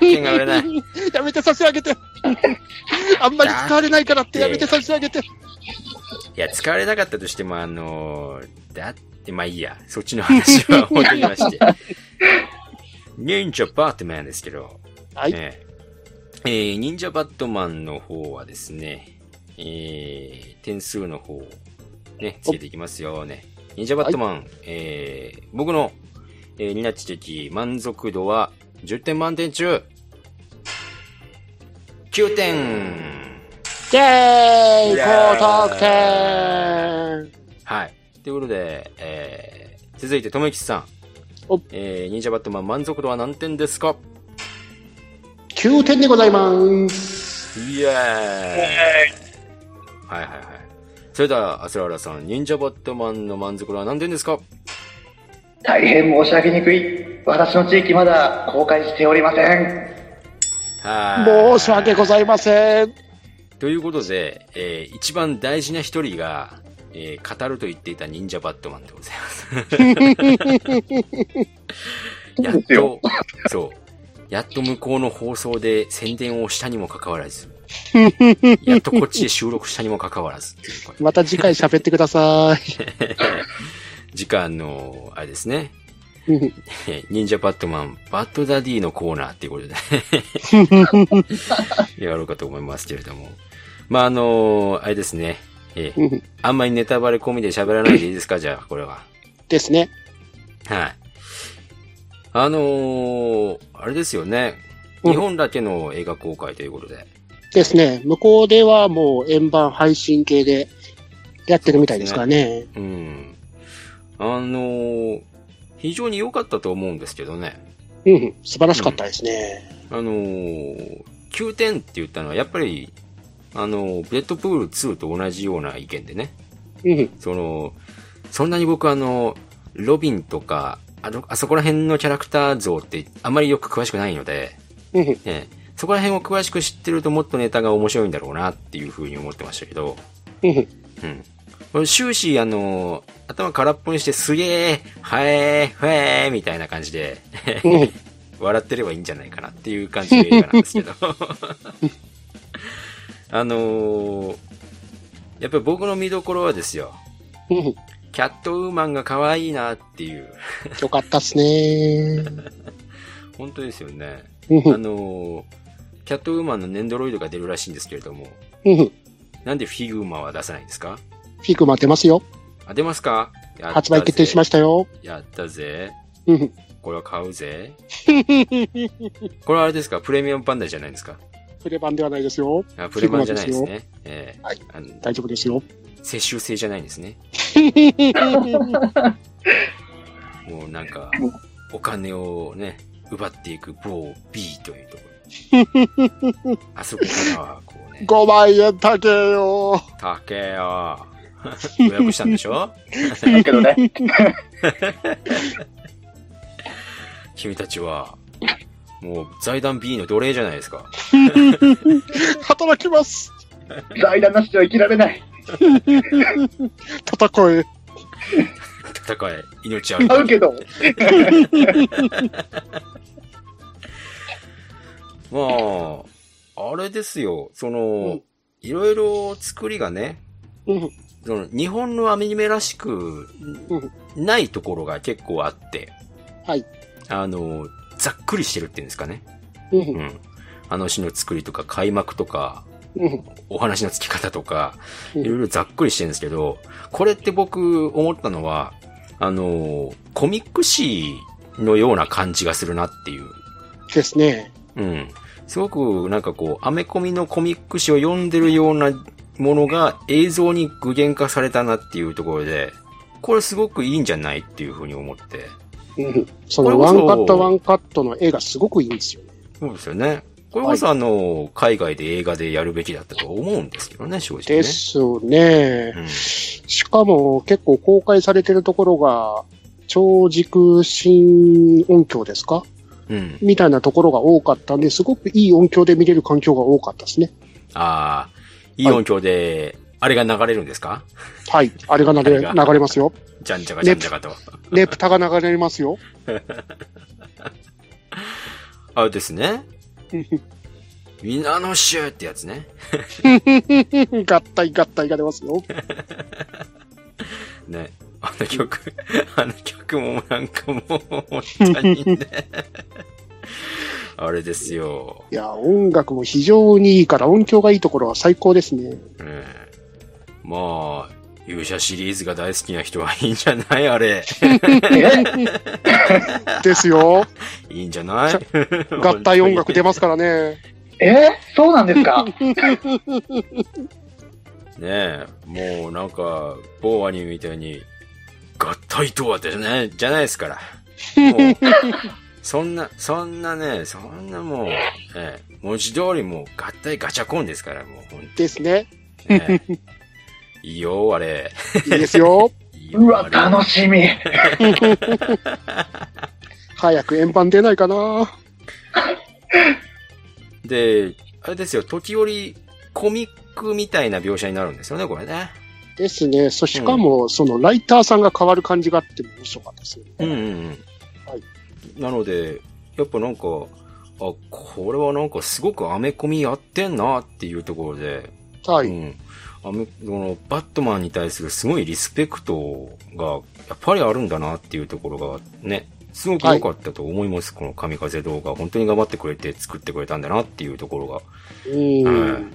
剣が売れない。やめて差し上げて。あんまり使われないからってやめて差し上げて。いや、使われなかったとしても、あのーだって、まあいいや。そっちの話は本当にまして。忍者バットマンですけど、はい。えーえー忍者バットマンの方はですね、えー点数の方をね、つけていきますよね。忍者バットマン、えー僕の、えー、ニナッチ的満足度は10点満点中、9点イェーイ高得点はい。ということで、えー、続いて、とめきちさんお。えー、忍者バットマン満足度は何点ですか !9 点でございます。イエーイはいはいはい。それでは、アスラーラさん、忍者バットマンの満足度は何点ですか？大変申し上げにくい。私の地域まだ公開しておりません。はい。申し訳ございません。ということで、えー、一番大事な一人が、えー、語ると言っていた忍者バットマンでございます。やっと、そう。やっと向こうの放送で宣伝をしたにもかかわらず、やっとこっちで収録したにもかかわらずまた次回喋ってください。時間の、あれですね。忍者バットマン、バッドダディのコーナーっていうことで、やろうかと思いますけれども。まあ、あのあれですね。えーうんあんまりネタバレ込みで喋らないでいいですか？じゃあ、これは。ですね。はい。あのーあれですよね。うん日本だけの映画公開ということで。ですね。向こうではもう円盤配信系でやってるみたいですからね。うん。あのー非常に良かったと思うんですけどね。うん。素晴らしかったですね。あのー、9点って言ったのは、やっぱり、あのー、デッドプール2と同じような意見でね。うん。その、そんなに僕あの、ロビンとか、あの、あそこら辺のキャラクター像ってあまりよく詳しくないので、うん。ね、そこら辺を詳しく知ってるともっとネタが面白いんだろうなっていうふうに思ってましたけど、うん。うん。終始あの、頭空っぽにしてすげえ、はえー、ふえーみたいな感じで、うん。笑ってればいいんじゃないかなっていう感じの映画なんですけど。あのーやっぱり僕の見どころはですよ、うん。キャットウーマンが可愛いなっていう。よかったっすね。本当ですよね。あうん。のーキャットウーマンのねんどろいどが出るらしいんですけれども、うん。なんでフィグマは出さないんですか？フィグマ出ますよ。あ、出ますか？発売決定しまししたよ。た。やったぜ。うん。これは買うぜ。これはあれですか？プレミアムバンダイじゃないですか？プレバンではないですよ。あプレバンじゃないですね。ええはいあの大丈夫ですよ。接収制じゃないんですね。もうなんか、お金をね、奪っていく某 B というところ。あそこからは、こうね、5万円高えよ。高えよ。予約したんでしょ？だけどね。君たちは、もう財団 B の奴隷じゃないですか。働きます。財団なしでは生きられない。戦え。戦え、命ある。買うけど。まあ、あれですよ、その、いろいろ作りがね、うん。その日本のアニメらしくうん。ないところが結構あって、はい。あの、ざっくりしてるっていうんですかね。う。うんん。話の作りとか開幕とか、うん。お話の付き方とか、うんいろいろざっくりしてるんですけど、これって僕思ったのは、あの、コミック誌のような感じがするなっていう。ですね。うん。すごくなんかこう、アメコミのコミック誌を読んでるようなものが映像に具現化されたなっていうところで、これすごくいいんじゃないっていうふうに思って。うん。そのワンカットワンカットの絵がすごくいいんですよね。そうですよね。これこそあの、海外で映画でやるべきだったと思うんですけどね、正直ね。ですね。うん。しかも結構公開されてるところが、超軸新音響ですか？うん。みたいなところが多かったんで、すごくいい音響で見れる環境が多かったですね。ああ、いい音響で、あれが流れるんですか？はい。あれが流れ流れますよ。じゃんじゃかじゃんじゃかと。ネプタが流れますよ。あれですね。ミナノシューってやつね。合体合体が出ますよ。ね。あの曲、あの曲もなんかもう、本当にね。あれですよ。いや、音楽も非常にいいから、音響がいいところは最高ですね。うんまあ、勇者シリーズが大好きな人はいいんじゃない？あれ。ですよ。いいんじゃない？合体音楽出ますからね。え？そうなんですか？ねえ、もうなんか、某アニメみたいに、合体とはってね、じゃないですから。もう、そんな、そんなね、そんなもう、ええ、文字通りもう合体ガチャコンですから、もう、ほんとですね。ねえいいよ、あれ。いいですよ。いいようわ、楽しみ。早く円盤出ないかな。で、あれですよ、時折、コミックみたいな描写になるんですよね、これね。ですね。そしかも、そのライターさんが変わる感じがあって面白かったですよね。うんうんうん。はいなので、やっぱなんか、あ、これはなんかすごくアメコミやってんなっていうところで、はい。うん。アメ、その、バットマンに対するすごいリスペクトが、やっぱりあるんだなっていうところがね、すごく良かったと思います。この神風動画。本当に頑張ってくれて作ってくれたんだなっていうところが。うん。うん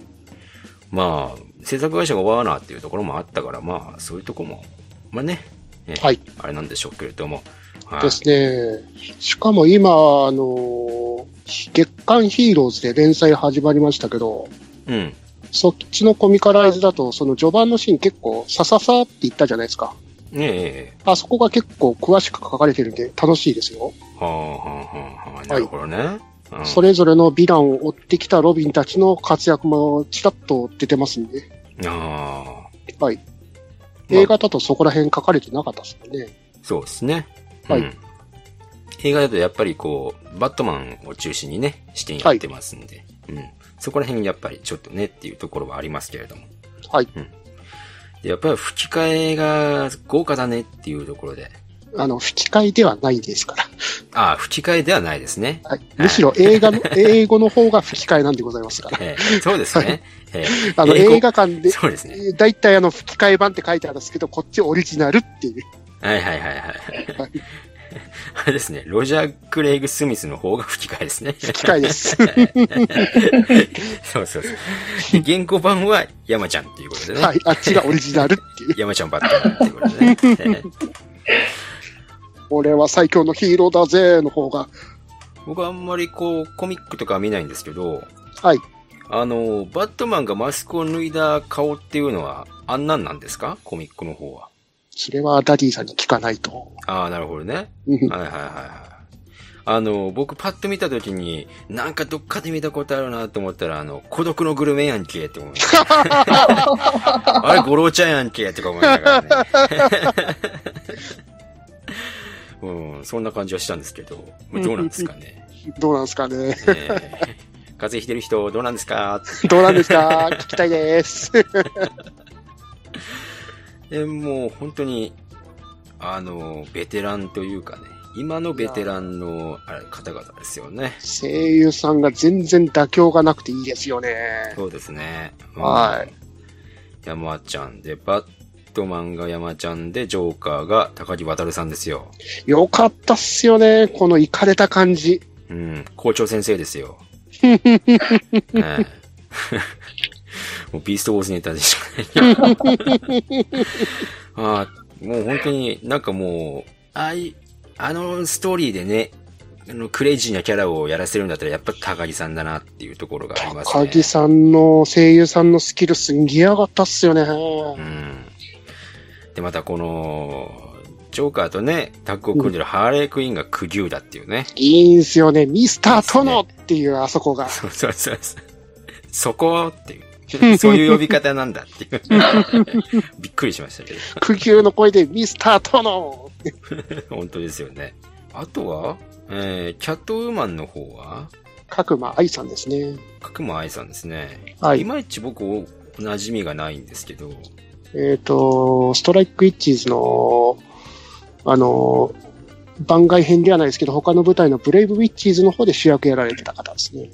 まあ、制作会社がワーナーっていうところもあったから、まあ、そういうとこも、まあね、ねはい。あれなんでしょうけれども。はいですね。しかも今、あの、月刊ヒーローズで連載始まりましたけど、うん。そっちのコミカライズだと、その序盤のシーン結構、さささって言ったじゃないですか。ねえ。あそこが結構詳しく書かれてるんで楽しいですよ。はあ、はあ、はあ、はあ。なるほどね。うんそれぞれのヴィランを追ってきたロビンたちの活躍もちらっと出てますんで。ああ。はい。まあ映画だとそこら辺書かれてなかったですよね。そうですね。はいうん映画だとやっぱりこう、バットマンを中心にね、視点やってますんで、うん。そこら辺やっぱりちょっとねっていうところはありますけれども。はい。でやっぱり吹き替えが豪華だねっていうところで。あの、吹き替えではないですから。ああ、吹き替えではないですね。はい。むしろ映画の、英語の方が吹き替えなんでございますから。ええそうですね。ええあの、映画館で、そうですね。だいたいあの、吹き替え版って書いてあるんですけど、こっちオリジナルっていう。はいはいはいはい。あれですね。ロジャー・クレイグ・スミスの方が吹き替えですね。吹き替えです。そうそうそう。で原稿版は山ちゃんっていうことでね。はい。あっちがオリジナルっていう。山ちゃんバットマンっていうことでね。ええ俺は最強のヒーローだぜの方が。僕はあんまりこう、コミックとかは見ないんですけど、はい。あの、バットマンがマスクを脱いだ顔っていうのは、あんなんなんですか？コミックの方は。それはダディさんに聞かないと。ああ、なるほどね。うんはいはいはいはい。あの、僕パッと見たときに、なんかどっかで見たことあるなと思ったら、あの、孤独のグルメやんけって思いました。あれ、ゴロちゃんやんけとか思いながらね。うん、そんな感じはしたんですけど、どうなんですかね。どうなんですかね。えー風邪ひいてる人どうなんですか？どうなんですか？聞きたいです。でもう本当に、あの、ベテランというかね、今のベテランのあれ方々ですよね。声優さんが全然妥協がなくていいですよね。そうですね。うんはい。山ちゃんで、バットマンが山ちゃんで、ジョーカーが高木渡さんですよ。よかったっすよね。このイかれた感じ。うん。校長先生ですよ。え えもうビーストウォーズネタでしょ ああ、もう本当になんかもう、ああい、あのストーリーでね、あの、クレイジーなキャラをやらせるんだったら、やっぱ高木さんだなっていうところがありますね。高木さんの声優さんのスキルすんげえ上がったっすよね。うん。で、またこの、ジョーカーとね、タッグを組んでるハーレークイーンがクギューだっていうね。いいんすよね。ミスタートノっていうあそこが。そうそうそうそう。そこっていう。そういう呼び方なんだっていう。びっくりしましたけど。苦牛の声でミスタートノ 本当ですよね。あとは、えー、キャットウーマンの方は、角間愛さんですね。角間愛さんですね。はいいまいち僕、お馴染みがないんですけど、えっ、と、ストライクイッチーズの、あの、番外編ではないですけど、他の舞台のブレイブウィッチーズの方で主役やられてた方ですね。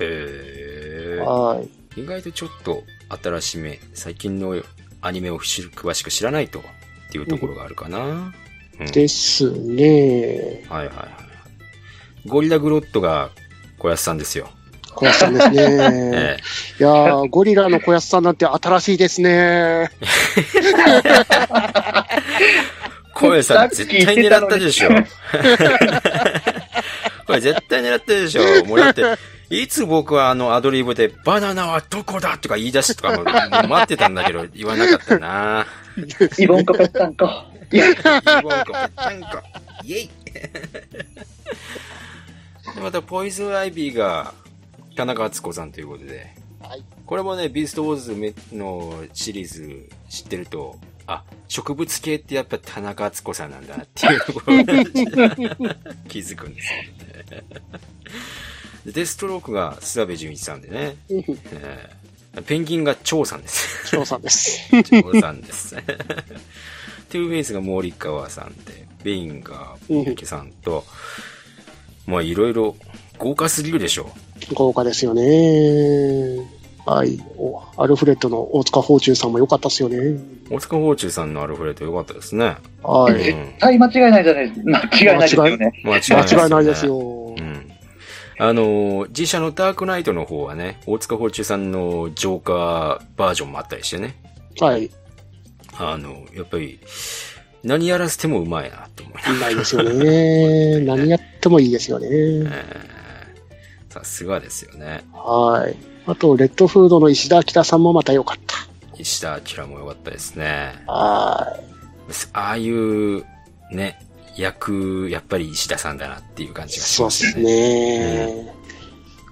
へーはい。意外とちょっと新しめ、最近のアニメを詳しく知らないとっていうところがあるかな。うんですね。はいはいはい。ゴリラグロットが小安さんですよ。小安さんですね。えいやー、ゴリラの小安さんなんて新しいですね。小安さん絶対狙ったでしょ。これ絶対狙ったでしょ。もうだって、いつ僕はあのアドリブでバナナはどこだ？とか言い出すとかももう待ってたんだけど 言わなかったな。イボンコペッタンコ。イボンコぺったんこ。イェイで、また、ポイズンアイビーが、田中敦子さんということで。はいこれもね、ビーストウォーズめのシリーズ知ってると、あ、植物系ってやっぱ田中敦子さんなんだなっていうところに 気づくんですよね。でデストロークが諏訪部純一さんでね、えーペンギンが蝶さんです。翔さんです。蝶さんです。トゥーベースが森川さんで、ベインがゆきさんと、まあいろいろ豪華すぎるでしょ豪華ですよね。はい。おアルフレッドの大塚宝中さんも良かったですよね。う。大塚宝中さんのアルフレッドよかったですね。はい。絶対間違いないじゃない、間違いないですよね。間違いないですね。よ。うん。あの、自社のダークナイトの方はね、大塚宝中さんのジョーカーバージョンもあったりしてね。はい。あの、やっぱり、何やらせてもうまいなと思いないないですよね。何やってもいいですよね。えーさすがですよね。はい。あと、レッドフードの石田明さんもまた良かった。石田明も良かったですね。はああいう、ね、役、やっぱり石田さんだなっていう感い。じがしそうですますね。ね。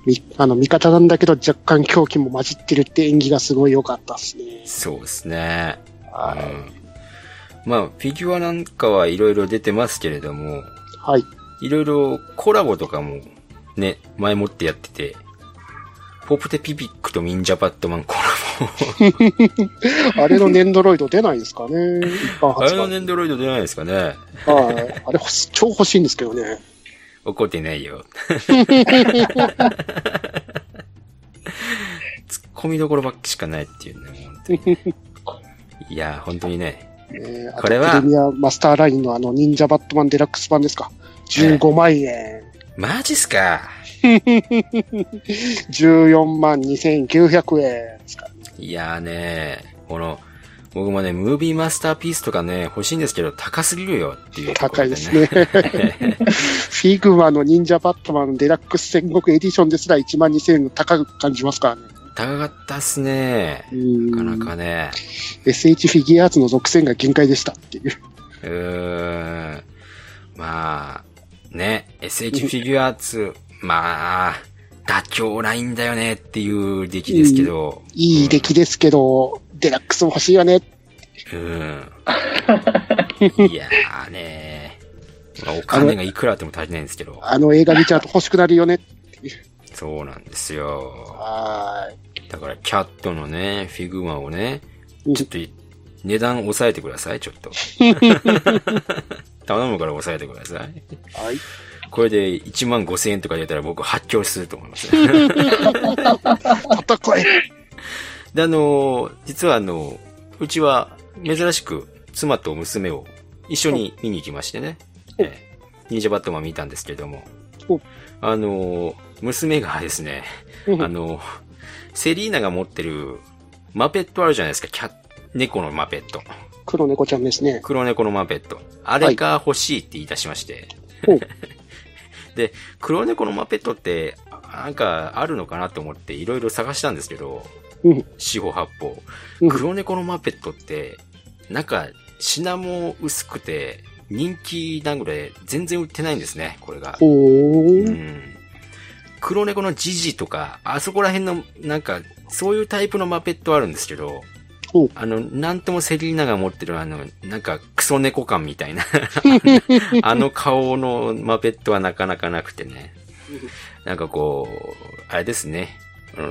み、あの、味方なんだけど若干狂気も混じってるって演技がすごい良かったですね。そうですね。はうん。まあ、フィギュアなんかはいろいろ出てますけれども、い。はい。いろいろコラボとかもね、前もってやってて、ポプテピピックとミンジャバットマンコラ あれのネンドロイド出ないんですかね。あ。れのネンドロイド出ないですかねはい。あれ超欲しいんですけどね。怒ってないよ。ツッコミどころばっかしかないっていうね。いや、本当にね。えー、これはプレミアマスターラインのあの、忍者バットマンデラックス版ですか。15万円。マジっすか 14万2900円ですか。いやーね、この、僕もね、ムービーマスターピースとかね、欲しいんですけど、高すぎるよっていうね。高いですね。フィグマの忍者バットマンデラックス戦国エディションですら1万2000円高く感じますからね。高かったっすね。うんなかなかね。SH フィギュアーツの属性が限界でしたっていう。うーん。まあ、ね、SH フィギュアーツ、まあ、妥協ラインだよねっていう出来ですけど。いい出来ですけど、デラックスも欲しいよね。うん。いやーねまあお金がいくらあっても足りないんですけど。あの映画見ちゃうと欲しくなるよね。そうなんですよ。はだから、キャットのね、フィグマをね、うんちょっと、値段抑えてください、ちょっと。頼むから抑えてください。い。はい。これで1万5千円とか出たら僕発狂すると思います、ね。戦え。で、あの、実はあの、うちは珍しく妻と娘を一緒に見に行きましてね。えー忍者バットマン見たんですけれどもお。あの、娘がですね、うんあの、セリーナが持ってるマペットあるじゃないですか。キャ猫のマペット。黒猫ちゃんですね。黒猫のマペット。あれが欲しいって言い出しまして。ほう で、黒猫のマペットって、なんかあるのかなと思っていろいろ探したんですけど、うん。四方八方。うん黒猫のマペットって、なんか品も薄くて人気なぐらい全然売ってないんですね、これが。ほうー。ん。黒猫のジジとか、あそこら辺の、なんか、そういうタイプのマペットあるんですけどあの、なんともセリーナが持ってるあの、なんか、クソ猫感みたいな、あの顔のマペットはなかなかなくてね。なんかこう、あれですね。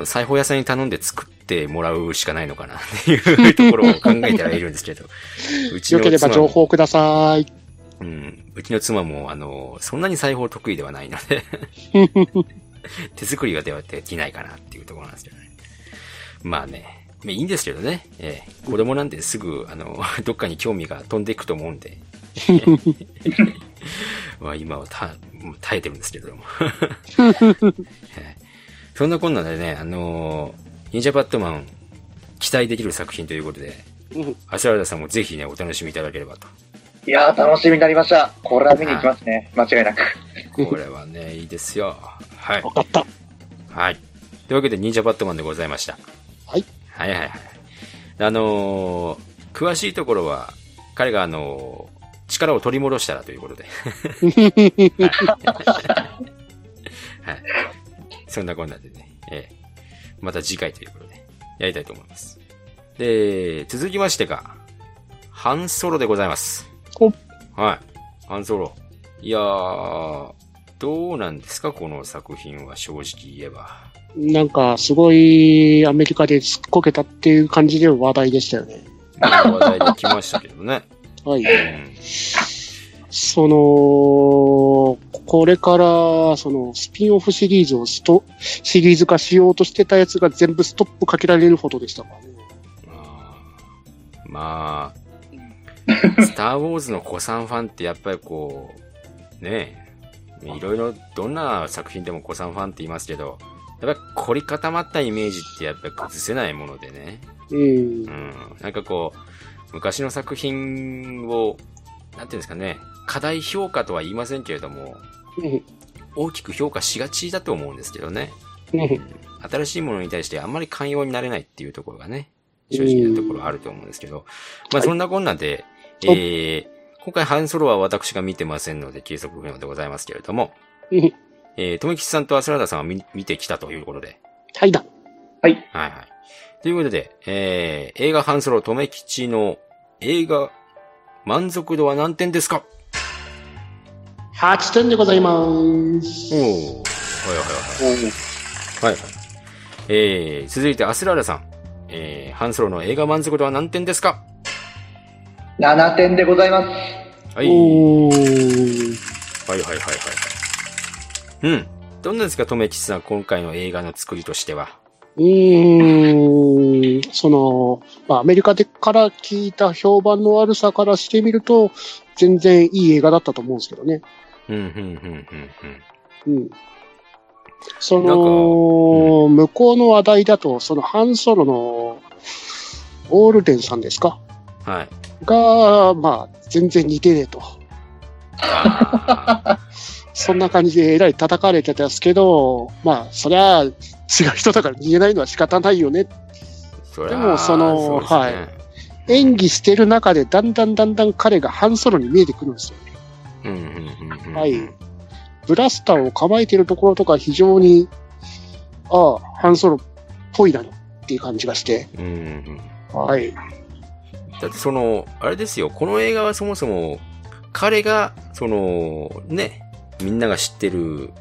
裁縫屋さんに頼んで作ってもらうしかないのかなっていうところを考えてはいるんですけど。うちよければ情報ください。うん。うちの妻も、あの、そんなに裁縫得意ではないので、手作りがではできないかなっていうところなんですけどね。まあね、まあいいんですけどね、ええ子供なんですぐ、あの、どっかに興味が飛んでいくと思うんで、まあ今はた耐えてるんですけれども。ええそんなこんなでね、あの忍者バットマン、期待できる作品ということで、うん。アスラーダさんもぜひね、お楽しみいただければと。いやー、楽しみになりました。これは見に行きますね。間違いなく。これはね、いいですよ。はいわ。かった。はい。というわけで、忍者バットマンでございました。はい。はいはいはい。あのー詳しいところは、彼があのー力を取り戻したらということで。はい。そんなこんなでね、ええまた次回ということで、やりたいと思います。で、続きましてが、ハンソロでございます。おはい。ハンソロ。いやー、どうなんですかこの作品は正直言えば。なんか、すごいアメリカで突っこけたっていう感じでの話題でしたよね。話題で来ましたけどね。はい。うん。その、これから、その、スピンオフシリーズをスト、シリーズ化しようとしてたやつが全部ストップかけられるほどでしたか？らね。まあ、スター・ウォーズの古参ファンってやっぱりこう、ねえ、いろいろどんな作品でも古参ファンって言いますけど、やっぱり凝り固まったイメージってやっぱり崩せないものでね。うん。う。ん。なんかこう、昔の作品を、なんていうんですかね、過大評価とは言いませんけれども、うん。大きく評価しがちだと思うんですけどね。うん。新しいものに対してあんまり寛容になれないっていうところがね、正直なところあると思うんですけど、まあそんなこんなで、えー、今回ハンソロは私が見てませんので、計測不能でございますけれども、うんえー、とめきちさんとアスラーダさんは見見てきたということで、はいだ。はい。はいはい。ということで、えー、映画ハンソロとめきちの映画満足度は何点ですか？8点でございます。おー。はいはいはい。はいはい。えー、続いてアスラーダさん。えー、ハンソロの映画満足度は何点ですか？7点でございます。はい。おー。はいはいはいはい。うん。どんなんですか、とめきちさん、今回の映画の作りとしては？うーん、その、まあ、アメリカでから聞いた評判の悪さからしてみると、全然いい映画だったと思うんですけどね。うん、うん、うん、うん、うん。そなんかの、向こうの話題だと、そのハンソロのオールデンさんですか？うん。はい。が、まあ、全然似てねえと。あそんな感じでえらい叩かれてたんですけど、まあ、そりゃ、違う人だから見えないのは仕方ないよね。でもそのねはい演技してる中で、だんだんだんだん彼がハンソロに見えてくるんですよ。うん、うん、うん、うん。はい。ブラスターを構えてるところとか非常に、ああ、ハンソロっぽいなっていう感じがして。うん、うん。はい。だってその、あれですよ、この映画はそもそも、彼が、その、ね、みんなが知ってる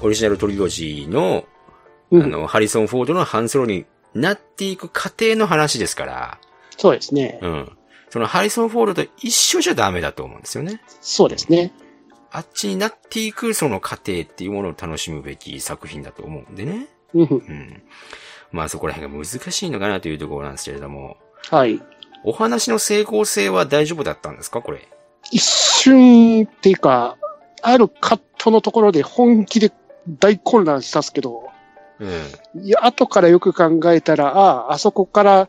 オリジナルトリロジーの、うんあの、ハリソン・フォードのハンソロになっていく過程の話ですから、そうですね。うん。そのハリソン・フォードと一緒じゃダメだと思うんですよね。そうですね。あっちになっていくその過程っていうものを楽しむべき作品だと思うんでね。うんうん。まあそこら辺が難しいのかなというところなんですけれども、はい。お話の整合性は大丈夫だったんですかこれ？一瞬っていうか、あるカットのところで本気で大混乱したっすけど、うん。いや、後からよく考えたら、ああ、あそこから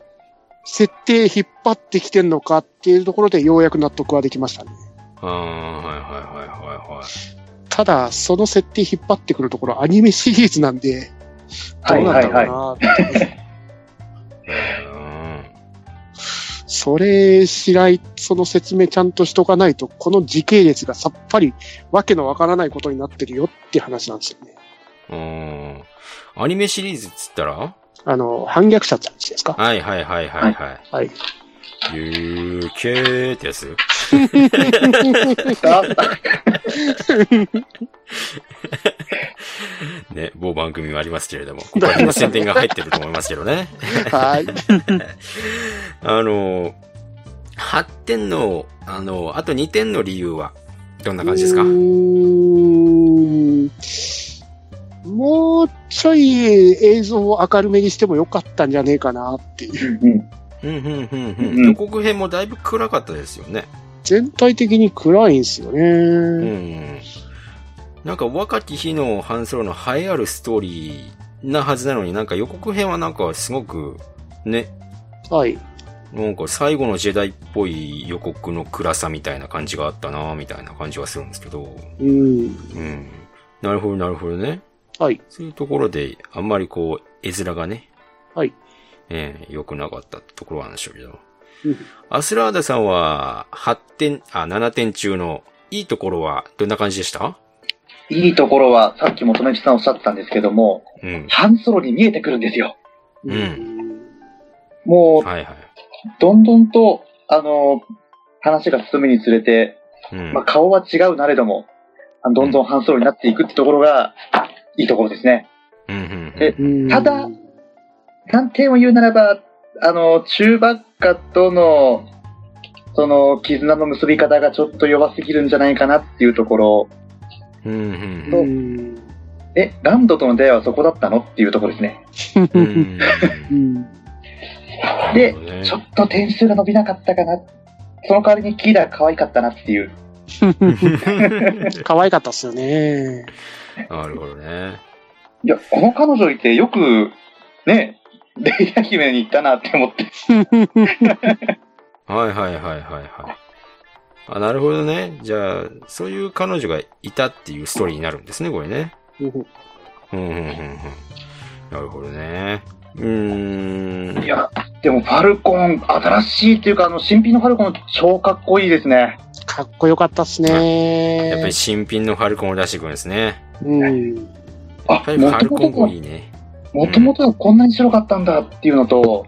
設定引っ張ってきてんのかっていうところでようやく納得はできましたね。ああ、はいはいはいはいはい。ただ、その設定引っ張ってくるところアニメシリーズなんで、どはいうなんだはいろうは。ないってうんそれしない、その説明ちゃんとしとかないと、この時系列がさっぱりわけのわからないことになってるよって話なんですよね。うん。アニメシリーズっつったら？あの、反逆者って話ですか？はいはいはいはいはい。はい。ゆーけーってやつね、某番組もありますけれども、ここら辺の宣伝が入ってると思いますけどね。はい。あの、8点の、あの、あと2点の理由は、どんな感じですか？うーんもうちょい映像を明るめにしてもよかったんじゃねえかなっていう。うんうん、うん、うん、ううんん。予告編もだいぶ暗かったですよね。全体的に暗いんですよね。うん。なんか若き日のハンソロの栄えあるストーリーなはずなのになんか予告編はなんかすごく、ね、はい。なんか最後のジェダイっぽい予告の暗さみたいな感じがあったなみたいな感じはするんですけど。うん。うん。なるほど、なるほどね。はい。そういうところで、あんまりこう、絵面がね、はい。ええ良くなかったってところなんでしょうけど。うんアスラーダさんは、8点、あ、7点中の、いいところは、どんな感じでした？いいところは、さっきもとめちさんおっしゃってたんですけども、うん。ハンソロに見えてくるんですよ。うんもう、はいはい。どんどんと、あの、話が進むにつれて、うん。まあ、顔は違うなれども、どんどんハンソロになっていくってところが、いいところですね。うん、うん、えうんただ難点を言うならば、あの、中ばっかとの、その、絆の結び方がちょっと弱すぎるんじゃないかなっていうところ、うん、うん、ううんん。え、ランドとの出会いはそこだったのっていうところですね。うん。うん。でねちょっと点数が伸びなかったかな。その代わりにキーダー可愛かったなっていう。可愛かったっすよね。なるほどね。いや、この彼女いてよく、ね、レイヤ姫に行ったなって思って。はいはいはいはいはい。あ、なるほどね。じゃあ、そういう彼女がいたっていうストーリーになるんですね、これね。うんうん、うん、うん、うん。なるほどね。うーん。いや、でもファルコン、新しいっていうか、あの、新品のファルコン超かっこいいですね。かっこよかったっすね。やっぱり新品のファルコンを出してくるんですね。うん。あやっぱ、りフもァルコンともいいね。もともとはこんなに白かったんだっていうのと、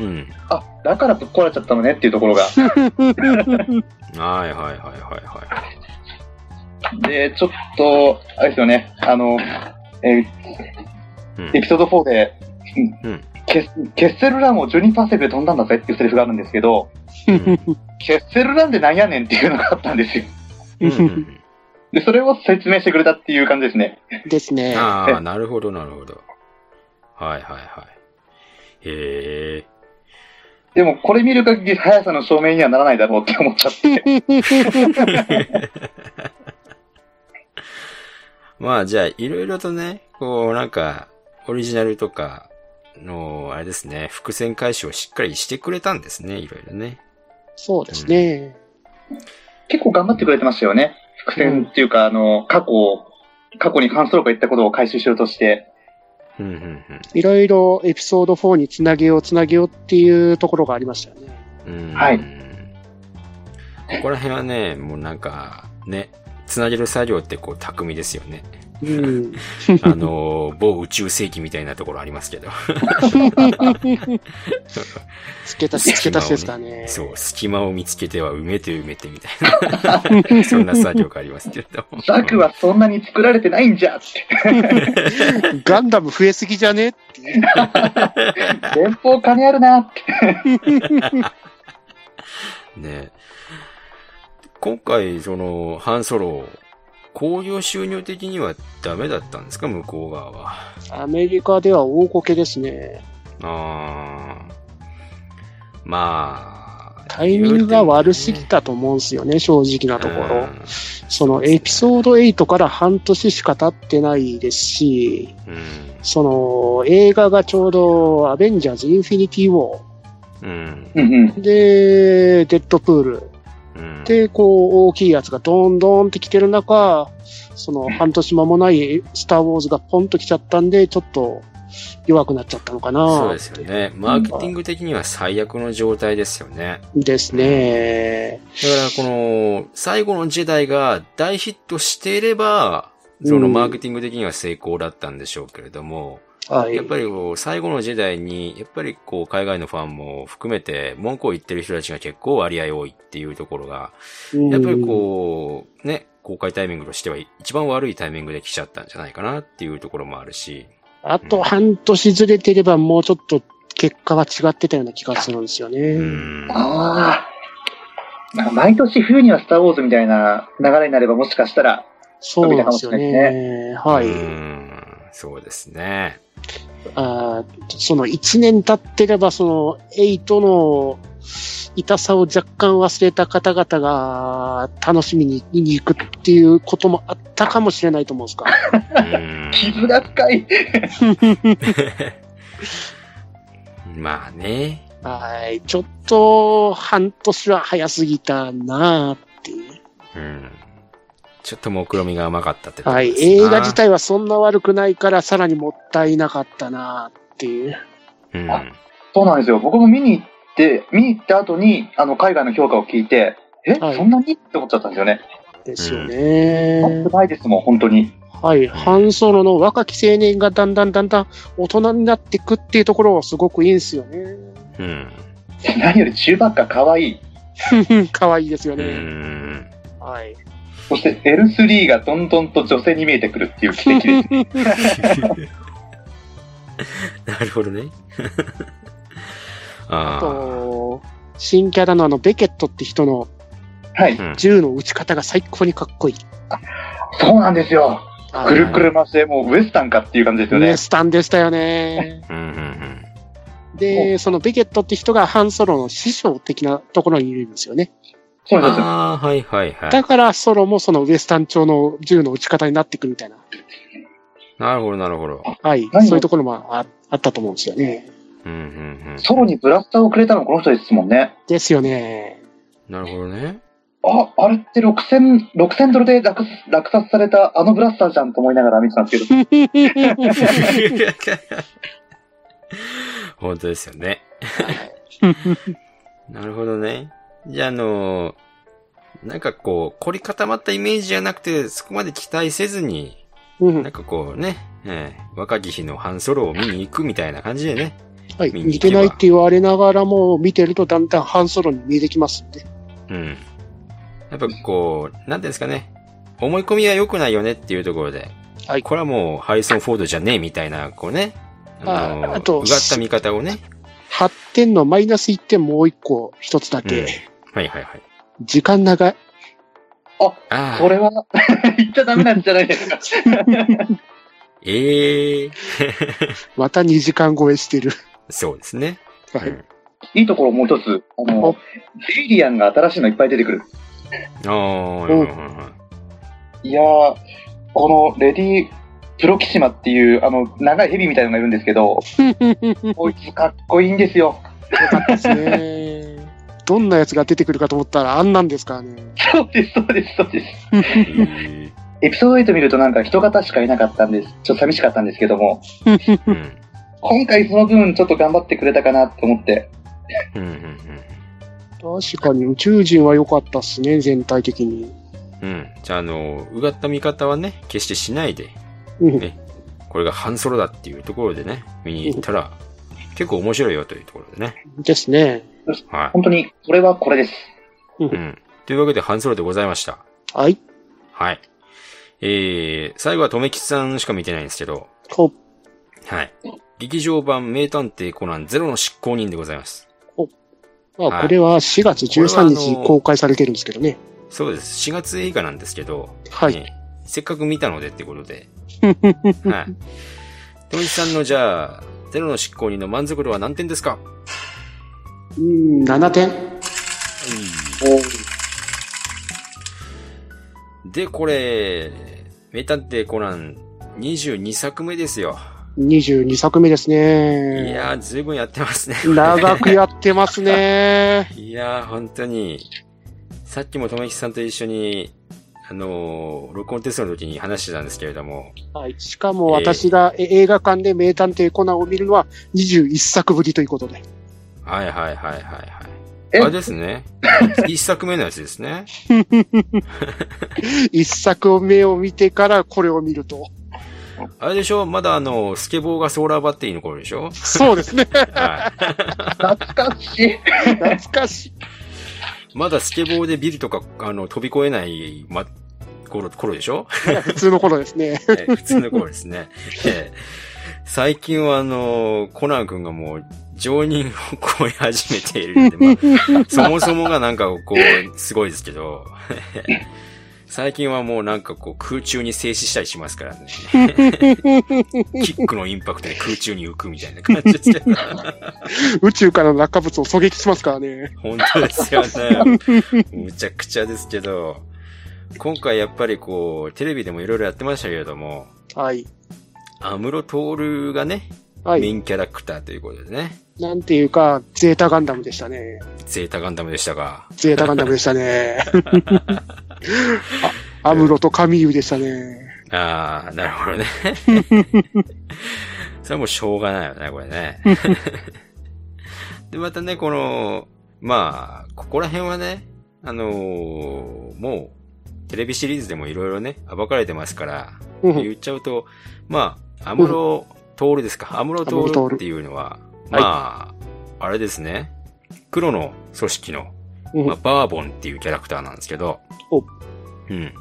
うん。あ、だからぶっ壊れちゃったのねっていうところが。はいはいはいはいはい。で、ちょっと、あれですよね、あの、えーうんエピソード4で、うんケッセルランを12%セーブで飛んだんだぜっていうセリフがあるんですけど、ケッセルランでなんやねんっていうのがあったんですよ。うんうんで、それを説明してくれたっていう感じですね。ですね。ああ、なるほどなるほど。はいはいはい。へえ。でも、これ見る限り速さの証明にはならないだろうって思っちゃって。まあじゃあ、いろいろとね、こうなんか、オリジナルとかの、あれですね、伏線回収をしっかりしてくれたんですね、いろいろね。そうですね。結構頑張ってくれてましたよね。伏線っていうか、あの、過去を、過去に関するか言ったことを回収しようとして。うんうんうん。いろいろエピソード4につなげようつなげようっていうところがありましたよね。うんはいここら辺はね、もうなんか、ね、つなげる作業ってこう巧みですよね。うん。あの、某宇宙世紀みたいなところありますけど。付け足し付け足しですかね。そう、隙間を見つけては埋めて埋めてみたいな。そんな作業がありますけれども。ザクはそんなに作られてないんじゃって。ガンダム増えすぎじゃねって。前方金あるなって。ね今回、その、ハンソロ、興行収入的にはダメだったんですか向こう側は。アメリカでは大こけですね。あーまあ。タイミングが悪すぎたと思うんですよね、正直なところ。そのエピソード8から半年しか経ってないですし、うん。うん。その映画がちょうどアベンジャーズ・インフィニティ・ウォうん。うんで、デッドプールうん。で、こう、大きいやつがドンドンって来てる中、その半年間もないスター・ウォーズがポンと来ちゃったんで、ちょっと弱くなっちゃったのかなそうですよね。マーケティング的には最悪の状態ですよね。ですね。だからこの、最後のジェダイが大ヒットしていれば、そのマーケティング的には成功だったんでしょうけれども、はい。やっぱりこう、最後の時代に、やっぱりこう、海外のファンも含めて、文句を言ってる人たちが結構割合多いっていうところが、うんやっぱりこう、ね、公開タイミングとしては一番悪いタイミングで来ちゃったんじゃないかなっていうところもあるし、あと半年ずれてればもうちょっと結果は違ってたような気がするんですよね。うん。ああ。なんか毎年冬にはスター・ウォーズみたいな流れになればもしかしたら、そうですよね。はうい。んそうですね。あーその1年経ってれば、その8の痛さを若干忘れた方々が楽しみに見に行くっていうこともあったかもしれないと思うんですか？うん傷が深い。まあね。はい。ちょっと半年は早すぎたなっていう。うん。ちょっと目論みが甘かったってはい。ですな映画自体はそんな悪くないから、さらにもったいなかったなっていう。うん。あそうなんですよ。僕も見に行って、見に行った後に、あの、海外の評価を聞いて、え、はいそんなにって思っちゃったんですよね。ですよ悪くね。ないですもん、本当に。はい。ハンソロの若き青年がだんだんだんだん大人になっていくっていうところはすごくいいんですよね。うん。何より中ばっか可愛い。可愛いですようね。ん。はい。そして L3 がどんどんと女性に見えてくるっていう奇跡です。なるほどね。ああと、新キャラのあの、ベケットって人のはい。銃の撃ち方が最高にかっこいい。そうなんですよ。はいくるくる回して、もうウエスタンかっていう感じですよねウエ。スタンでしたよね。うんうんで、そのベケットって人がハンソロの師匠的なところにいるんですよね。うん。そうなんですよ。ああ、はいはいはい。だからソロもそのウエスタン調の銃の撃ち方になっていくみたいな。なるほどなるほど。はい。そういうところもああったと思うんですよね。うんうんうん。ソロにブラスターをくれたのこの人ですもんね。ですよね。なるほどね。あ、あれって6000、6000ドルで落落札されたあのブラスターじゃんと思いながら見てたんですけど。本当ですよね。なるほどね。じゃあ、あの、なんかこう、凝り固まったイメージじゃなくて、そこまで期待せずに、うんなんかこうね、ええ若き日のハンソロを見に行くみたいな感じでね。はい。似てないって言われながらも、見てるとだんだんハンソロに見えてきますんで。うん。やっぱこう、なんていうんですかね。思い込みは良くないよねっていうところで。はいこれはもうハリソン・フォードじゃねえみたいな、こうね。あの、ああとうがった見方をね。8点のマイナス1点もう1個、1つだけ。うんはいはいはい。時間長い。ああ。これは 言っちゃダメなんじゃないですか。ええ また2時間超えしてる。そうですね。はい。うんいいところもう一つ。あの、エイリアンが新しいのいっぱい出てくる。ああ、なるほどなるほどいやー、このレディー・プロキシマっていう、あの、長いヘビみたいなのがいるんですけど、こいつかっこいいんですよ。よかったですね。どんなやつが出てくるかと思ったらあんなんですからね。そうです、そうです、そうです。えエピソード8見るとなんか人型しかいなかったんです。ちょっと寂しかったんですけども。今回その分ちょっと頑張ってくれたかなって思って、うんうん確かに宇宙人は良かったっすね、全体的に。うん。うん。じゃあ、あの、うがった見方はね、決してしないで、うんねこれが半ソロだっていうところでね、見に行ったら、結構面白いよというところでね。ですね。は本当にこれはこれです。い。うん。というわけで、半ソロでございました。はい。はい。えー、最後はとめきちさんしか見てないんですけど、こはい。劇場版名探偵コナンゼロの執行人でございます。まあ、はいこれは4月13日公開されてるんですけどね。そうです。4月映画なんですけど、はい。ねせっかく見たのでってことで、はい。とめきさんのじゃあ、ゼロの執行人の満足度は何点ですか？うん、7点。で、これ、名探偵コナン22作目ですよ。22作目ですいね。やー、ずいぶんやってますね。長くやってますね。いやー、本当に。さっきもとめきさんと一緒に、あのー録音テストの時に話してたんですけれども、はい。しかも私がえ映画館で名探偵コナンを見るのは21作ぶりということで。はいはいはいはいはい。え？あれですね。一作目のやつですね。一作目を見てからこれを見ると。あれでしょ？まだあの、スケボーがソーラーバッテリーの頃でしょ？そうですね。はい。懐かしい。懐かしい。まだスケボーでビルとか、あの、飛び越えない、ま、頃、頃でしょ？普通の頃ですね。えー普通の頃ですね。えー最近はあの、コナン君がもう、常人を超え始めているので、まあ、そもそもがなんかこう、すごいですけど、最近はもうなんかこう、空中に静止したりしますからね。キックのインパクトで空中に浮くみたいな感じですけど。宇宙からの落下物を狙撃しますからね。本当ですよね。むちゃくちゃですけど、今回やっぱりこう、テレビでもいろいろやってましたけれども、はい。アムロトールがね、はい。メインキャラクターということでね、なんていうか、ゼータガンダムでしたね。ゼータガンダムでしたが、ゼータガンダムでしたね。あアムロとカミーユでしたね。ああ、なるほどね。それはもうしょうがないよね、これね。で、またね、この、まあ、ここら辺はね、あのーもう、テレビシリーズでもいろいろね、暴かれてますから、うん言っちゃうと、まあ、アムロトールですか。アムロトールっていうのは、まあ、あれですね。黒の組織の、うんまあ、バーボンっていうキャラクターなんですけど、おうん。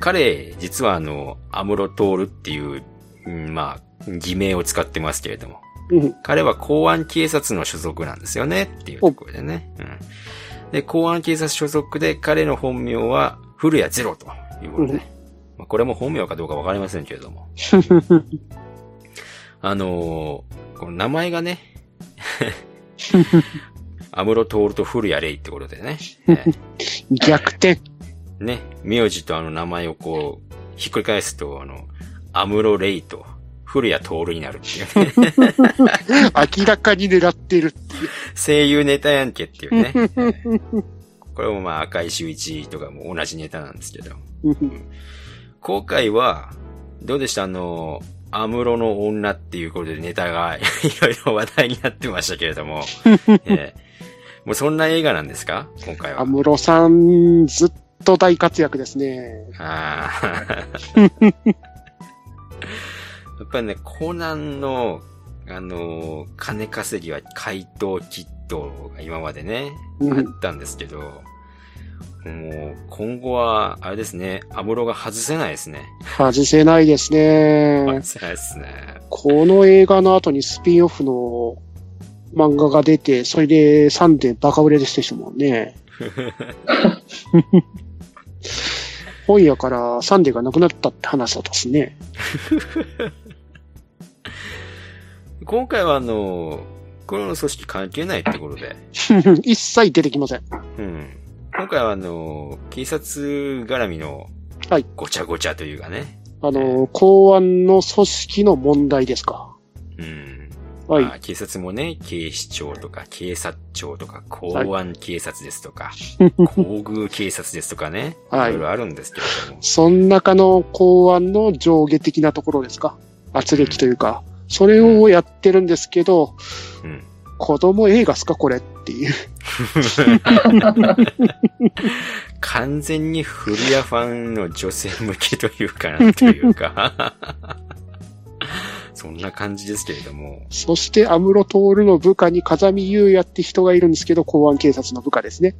彼、実はあの、アムロトールっていう、うんまあ、偽名を使ってますけれども、うん彼は公安警察の所属なんですよねっていうところでね。うん。で、公安警察所属で彼の本名は古谷ゼロということで、うんまあ、これも本名かどうかわかりませんけれども。あのーこの名前がね、アムロトールと古谷レイってことでね。えー逆転。ね、名字とあの名前をこう、ひっくり返すと、あの、アムロレイと、古谷徹になるっていうね。明らかに狙ってるっていう。声優ネタやんけっていうね。えーこれもまあ赤い周一とかも同じネタなんですけど。今回は、どうでした？あの、アムロの女っていうことでネタが いろいろ話題になってましたけれども。えーもうそんな映画なんですか？今回はア。ムロさん、ずっと大活躍ですね。ああ。やっぱりね、コナンの、あのー金稼ぎは怪盗キットが今までね、うんあったんですけど、もう、今後は、あれですね、アムロが外せないですね。外せないですね。外せないですね。この映画の後にスピンオフの漫画が出て、それでサンデーバカ売れでしたもんね。本屋からサンデーがなくなったって話だったですね。今回はあのー黒の組織関係ないってことで、一切出てきません。うん。今回はあのー警察絡みのはい、ごちゃごちゃというかね、あの、公安の組織の問題ですか。うん。はいまあ、警察もね、警視庁とか警察庁とか公安警察ですとか、皇宮警察ですとかね、はいいろいろあるんですけれども、その中の公安の上下的なところですか？圧力というか。それをやってるんですけど、うん。子供映画っすかこれっていう。完全にフリアファンの女性向けというかなというか、そんな感じですけれども、そして、アムロトールの部下に風見優也って人がいるんですけど、公安警察の部下ですね。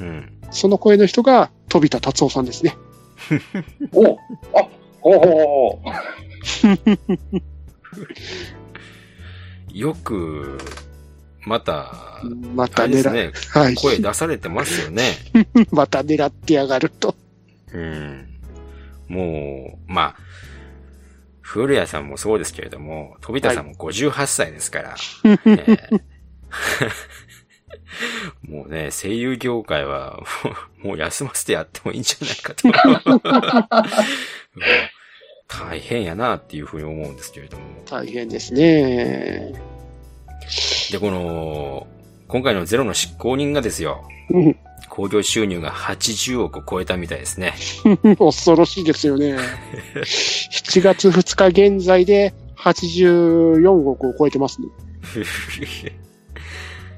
うん。その声の人が、飛田達夫さんですね。おあ、ほうほうほう。よく、また、またね、はい。声出されてますよね。また狙ってやがると。うん。もう、まあ、古谷さんもそうですけれども、飛田さんも58歳ですから、えーもうね、声優業界はもう、もう休ませてやってもいいんじゃないかと。大変やなっていうふうに思うんですけれども。大変ですね。で、この、今回のゼロの執行人がですよ、うん興行収入が80億を超えたみたいですね。恐ろしいですよね。7月2日現在で84億を超えてますね。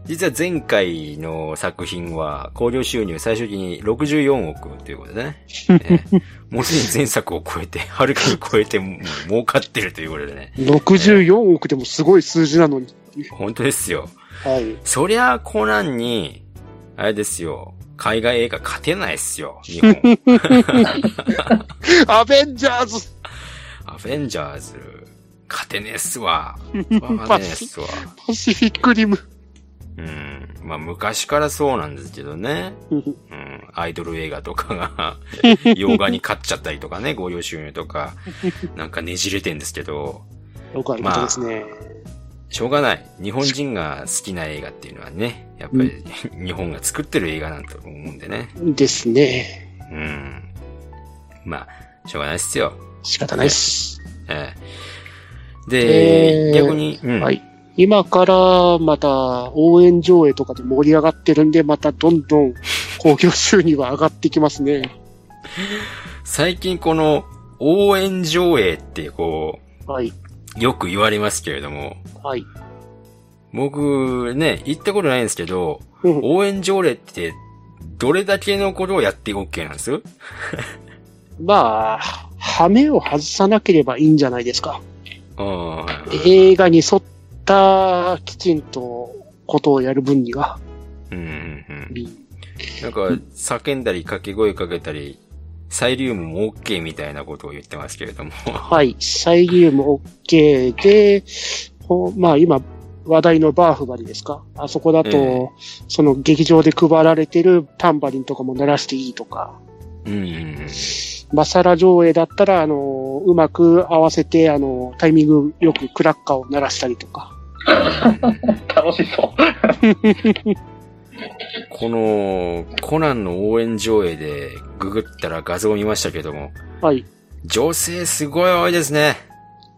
実は前回の作品は、興行収入最終的に64億ということでね。ね もうすでに前作を超えて、はるかに超えて、もう儲かってるということでね。64億でもすごい数字なのに。本当ですよ。はい。そりゃ、コナンに、あれですよ、海外映画勝てないっすよ、日本。アベンジャーズアベンジャーズ、勝てねえっすわ。勝てねえっすわ。パシフィックリム。うん。まあ、昔からそうなんですけどね。うんうん。アイドル映画とかが、洋画に勝っちゃったりとかね、合用収入とか、なんかねじれてんですけど、よくあることですね。しょうがない。日本人が好きな映画っていうのはね、やっぱり、日本が作ってる映画なんだと思うんでね。ですね。うん。まあ、しょうがないっすよ。仕方ないっす。ええ。で、えー逆に、うん。はい。今からまた応援上映とかで盛り上がってるんで、またどんどん興行収入は上がってきますね。最近この、応援上映ってこはい。う、よく言われますけれども、はい。僕ね、行ったことないんですけど、うん応援条例って、どれだけのことをやって OK なんです？まあ、羽目を外さなければいいんじゃないですか。ああ、映画に沿ったきちんとことをやる分には。うんうんうん。なんか、叫んだり掛け声かけたり、サイリウムも OK みたいなことを言ってますけれども。はい。サイリウム OK で、ほまあ今、話題のバーフバリですか？あそこだと、ええその劇場で配られてるタンバリンとかも鳴らしていいとか、うんうんうん。マサラ上映だったら、あの、うまく合わせて、あの、タイミングよくクラッカーを鳴らしたりとか。楽しそう。この、コナンの応援上映でググったら画像を見ましたけども、はい。女性すごい多いですね。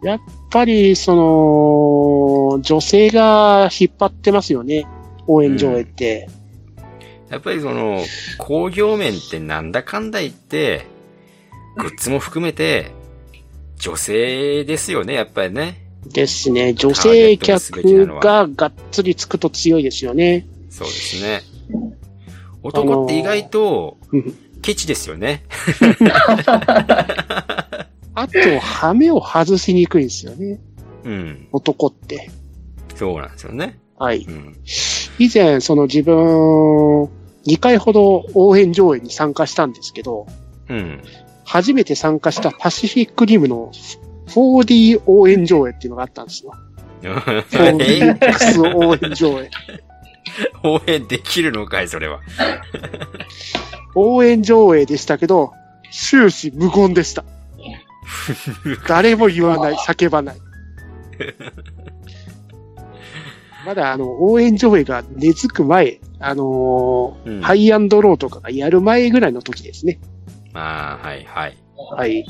やっぱり、その、女性が引っ張ってますよね。応援上映って。やっぱりその、工業面ってなんだかんだ言って、グッズも含めて、女性ですよね、やっぱりね。ですね。女性客ががっつりつくと強いですよね。そうですね。男って意外とうん、ケチですよね。あと、羽目を外しにくいんですよね。うん。男って。そうなんですよね。はい。うん。以前、その自分、2回ほど応援上映に参加したんですけど、うん。初めて参加したパシフィックリムの 4D 応援上映っていうのがあったんですよ。え 4DX 応援上映。応援できるのかい、それは。応援上映でしたけど、終始無言でした。誰も言わない、叫ばない。まだあの、応援上映が根付く前、あのーうんハイアンドローとかがやる前ぐらいの時ですね。ああ、はい、はい。はい。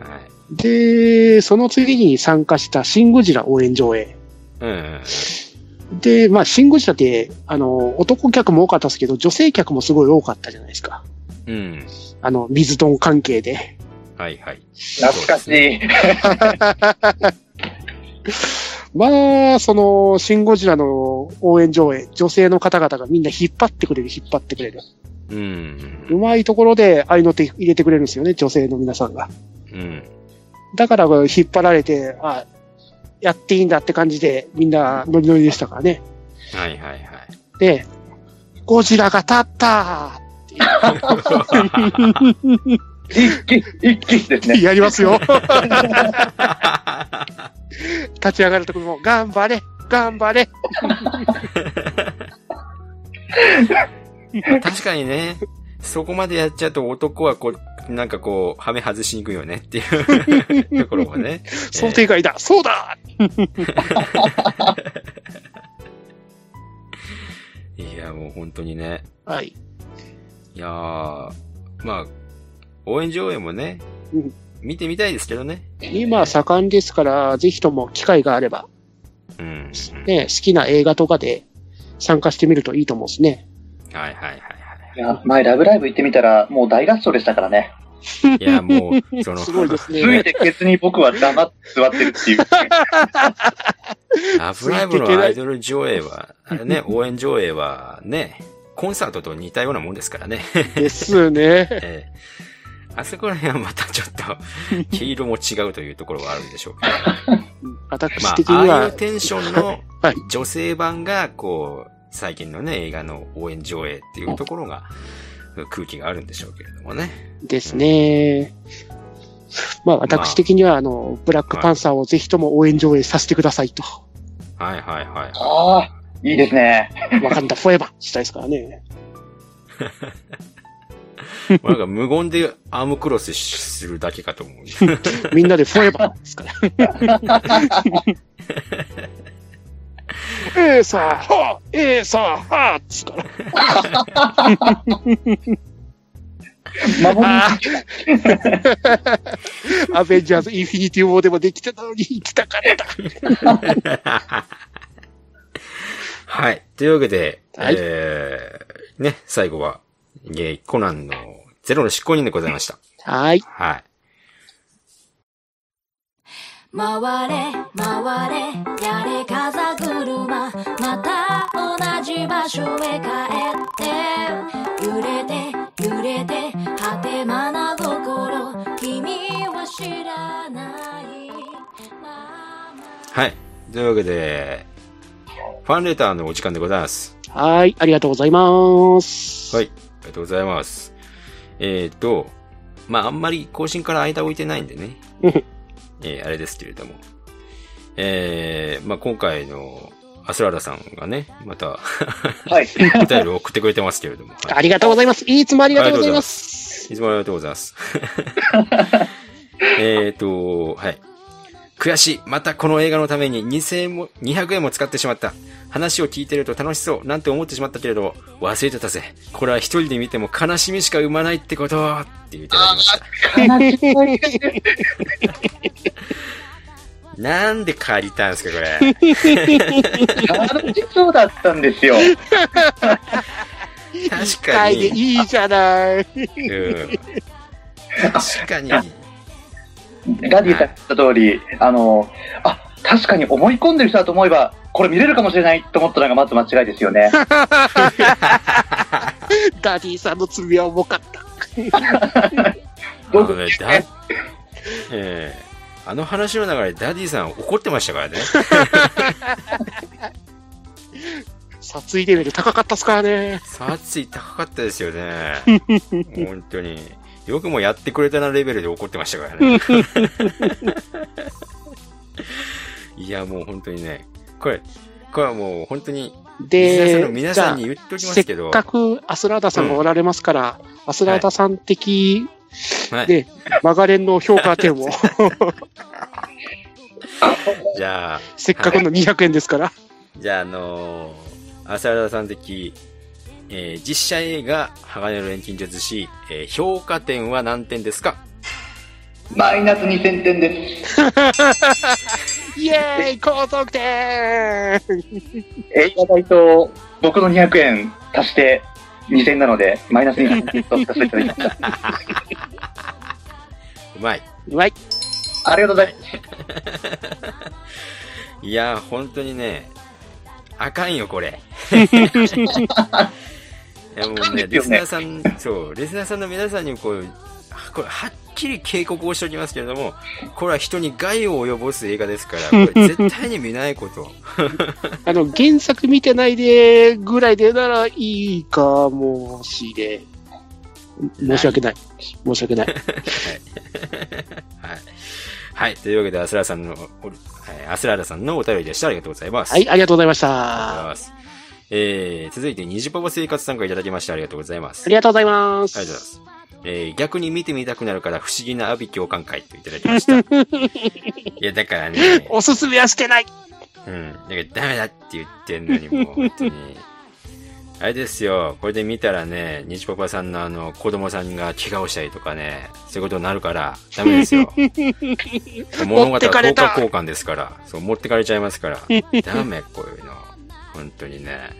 はい。で、その次に参加したシン・ゴジラ応援上映。うん。で、まあ、シン・ゴジラって、あの、男客も多かったですけど、女性客もすごい多かったじゃないですか。うん。あの、水丼関係で。はい、はい。懐かしい。まあ、その、シン・ゴジラの応援上映、女性の方々がみんな引っ張ってくれる、引っ張ってくれる。うん。うまいところで合いの手入れてくれるんですよね、女性の皆さんが。うん。だから、引っ張られて、あ、やっていいんだって感じで、みんなノリノリでしたからね。はい、はい、はい。で、ゴジラが立った一気、一気ですね。やりますよ。立ち上がるところも、頑張れ頑張れ確かにね、そこまでやっちゃうと男はこう、なんかこう、はめ外しに行くよねっていう ところもね。想定外だそうだいや、もう本当にね。はい。いやー、まあ、応援上映もね、うん見てみたいですけどね。今盛んですから、ぜひとも機会があれば、うん。ね、好きな映画とかで参加してみるといいと思うんですね。はいはいはいいや、前ラブライブ行ってみたら、もう大合唱でしたからね。はい。いや、もう、その、すごいですすべね。てケツに僕は黙って座ってるっていう。ラブライブのアイドル上映は、あれね、応援上映はね、コンサートと似たようなもんですからね。ですね。ええあそこら辺はまたちょっと、毛色も違うというところはあるんでしょうけど。私ま的にあ、ああいはう、テンションのはい女性版が、こう、最近のね、映画の応援上映っていうところが、空気があるんでしょうけれどもね。ですね。まあ私的には、あの、ブラックパンサーをぜひとも応援上映させてくださいと。はいはいはい。ああ、いいですね。わかんだ、フォーエバーしたいですからね。なんか無言でアームクロスするだけかと思う。みんなでフォーエバーですから。ええさあ、はあ、ええさあ、はあ、ですから。守りああ アベンジャーズ・インフィニティ・ウォーでもできてたのに、来たかった。はい。というわけで、はいえー、ね、最後は、ゲイコナンのゼロの執行人でございました。はい。はい。回れ回れやれ風車また同じ場所へ帰って揺れて揺れて果てまな心君は知らないはい。というわけで、ファンレターのお時間でございます。はい、ありがとうございます。はい。ありがとうございます。えっ、と、まあ、あんまり更新から間置いてないんでね。えーあれですけれども。えー、まあ、今回のアスラーダさんがね、また、はい。お便りを送ってくれてますけれども。はいありがとうございます。いつもありがとうございます。いつもありがとうございます。えっと、はい。悔しい。またこの映画のために2000円も、200円も使ってしまった。話を聞いてると楽しそう、なんて思ってしまったけれど、忘れてたぜ。これは一人で見ても悲しみしか生まないってことって言っていただきました。なんで借りたんですか、これ。楽しそうだったんですよ。確かはい、でに。いいじゃない。うん。確かに。ダディさん言った通り、あの、あ、確かに思い込んでる人だと思えば、これ見れるかもしれないと思ったのがまず間違いですよね。ダディさんの罪は重かった。あのね、だ、ええあの話の中でダディさん怒ってましたからね。殺意レベル高かったっすからね。殺意高かったですよね。本当に。よくもやってくれたなレベルで怒ってましたからね。いや、もう本当にね。これ、これはもう本当に、で、皆さんに言っときませっすけど、かくアスラーダさんがおられますから、アスラーダさん的、はい。で、マガレンの評価点を、じゃあ、せっかくの200円ですから。じゃあ、あのー、浅田さん的、えー実写映画、鋼の錬金術師、えー評価点は何点ですか？マイナス2000点です。イェーイ高得点！映画代と僕の200円足して2000なので、マイナス2000点 とさせていただきました。うまい。うまい。ありがとうございます。いやー、本当にね、あかんよ、これ。いや、もうね、リスナーさん、そう、リスナーさんの皆さんにこう、これ、はっきり警告をしておきますけれども、これは人に害を及ぼす映画ですから、これ絶対に見ないこと。あの、原作見てないで、ぐらいでならいいかもしれん。申し訳ない。申し訳ない。はい。はい。というわけで、アスラーさんの、アスラーダさんのお便りでした。ありがとうございます。はい、ありがとうございました。えー、続いて、虹パパ生活参加いただきましてありがとうございます。りがとうございます。ありがとうございます。えー逆に見てみたくなるから不思議な阿鼻共感会といただきました。いや、だからね、おすすめはしてない。うん。だからダメだって言ってんのに、もう本当に。あれですよ、これで見たらね、日パパさんのあの、子供さんが怪我をしたりとかね、そういうことになるから、ダメですよ。物語は交換ですから、そう、持ってかれちゃいますから、ダメ、こういうの。本当にね。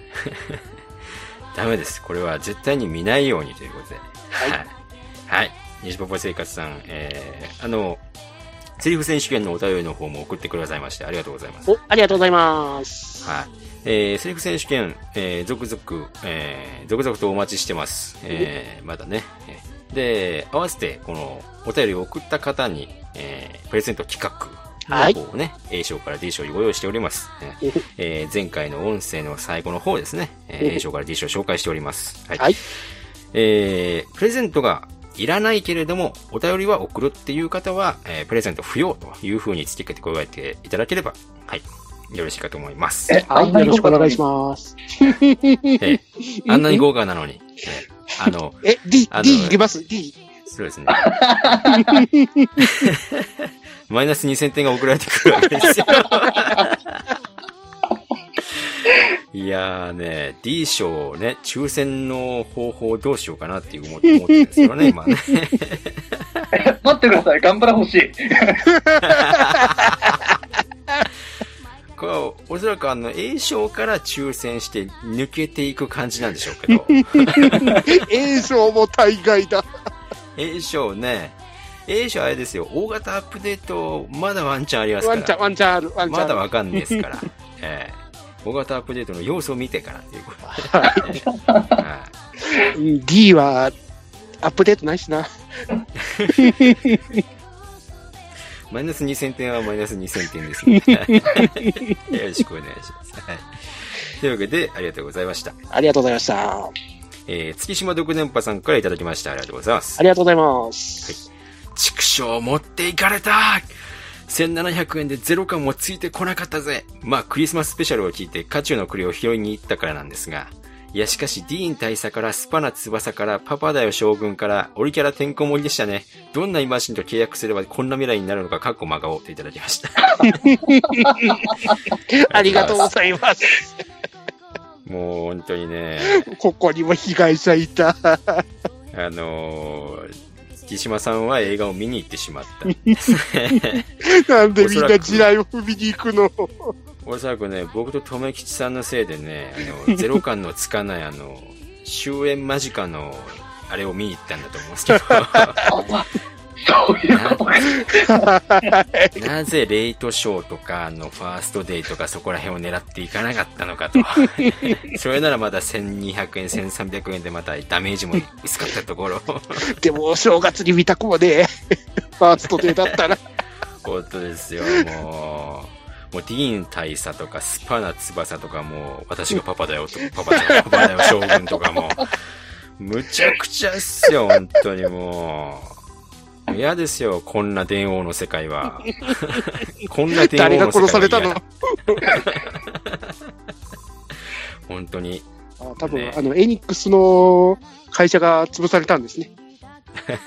ダメです。これは絶対に見ないようにということで。はい。はい。西パパ生活さん、えー、あの、セリフ選手権のお便りの方も送ってくださいまして、ありがとうございます。お、ありがとうございます。はい。えー、セリフ選手権、えー、続々、えー、続々とお待ちしてます。えー、まだね。えーで、合わせて、この、お便りを送った方に、えー、プレゼント企画。はいをね、A 賞から D 賞にご用意しております。ねえー前回の音声の最後の方ですね、えー A 賞から D 賞を紹介しております。はい。はいえー、プレゼントがいらないけれども、お便りは送るっていう方は、えープレゼント不要という風に付け加えていただければ、はい。よろしいかと思います。え、はい、よろしくお願いしまます。えーあんなに豪華なのに、えーあの、え、D あ、の D いきます ?D。そうですね。マイナス2000点が送られてくるわけですよ。いやーね、D 賞をね、抽選の方法どうしようかなっていう思って思ってるんですよね、今ね。す。待ってください。ガンプラ欲しい。これはおそらくあの A 賞から抽選して抜けていく感じなんでしょうけど、A 賞も大概だ。A 賞ね、A 賞あれですよ、大型アップデートまだワンチャンありますから。ワンチャン、ワンチャンある、ワンチャンある。まだわかんないですから。ええ大型アップデートの要素を見てからっていうことで、はうん D は、アップデートないしな。いマイナス2000点はマイナス2000点ですので、よろしくお願いします。はい。というわけで、ありがとうございました。ありがとうございました。あえー、月島独電波さんからいただきました。ありがとうございます。りがとうございます。畜生持っていかれた1700円でゼロ感もついてこなかったぜまあ、クリスマススペシャルを聞いて、渦中の栗を拾いに行ったからなんですが、いや、しかし、ディーン大佐からスパナ翼からパパだよ将軍からオリキャラてんこ盛りでしたね。どんなイマシンと契約すればこんな未来になるのか、かっこ真顔といただきました。ありがとうございます。もう、本当にね、ここにも被害者いた。あのー、木島さんは映画を見に行ってしまった。なんでみんな地雷を踏みに行くの？おそらくね、僕と留吉さんのせいでね、あの、ゼロ感のつかない、あの、終焉間近の、あれを見に行ったんだと思うんですけど、そういうことか。なぜ レイトショーとか、あの、ファーストデイとかそこら辺を狙っていかなかったのかと。それならまだ1200円、1300円でまたダメージも薄かったところ。でも、お正月に見たくもねえ。ファーストデーだったら。本当ですよ、もう。もうディーン大佐とかスパナ翼とかもう私がパパだよと、パパだよ、パパだよ将軍とかもう、むちゃくちゃっすよ、本当にもう。嫌ですよ、こんな電王の世界は。こんな電誰が王の世界は殺されたの？本当に。あ多分、ねあの、エニックスの会社が潰されたんですね。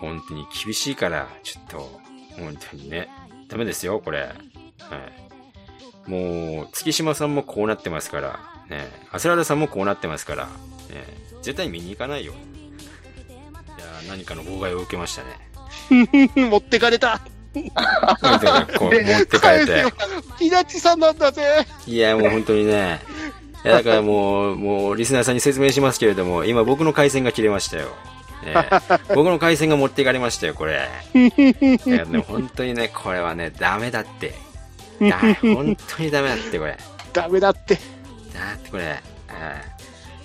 本当に厳しいから、ちょっと、本当にね。ダメですよ、これ。はい。もう、月島さんもこうなってますから、ね。アスララさんもこうなってますから、ね。絶対に見に行かないよ。何かの妨害を受けましたね。持ってかれた。持って帰って。ピナチさんなんだぜ。いや、もう本当にね。いや、だからもう、もう、リスナーさんに説明しますけれども、今僕の回線が切れましたよ。ね、僕の回線が持っていかれましたよ、これ。いや、でも本当にね、これはね、ダメだって。だ本当にダメだって、これ。ダメだって。だってこれ。はい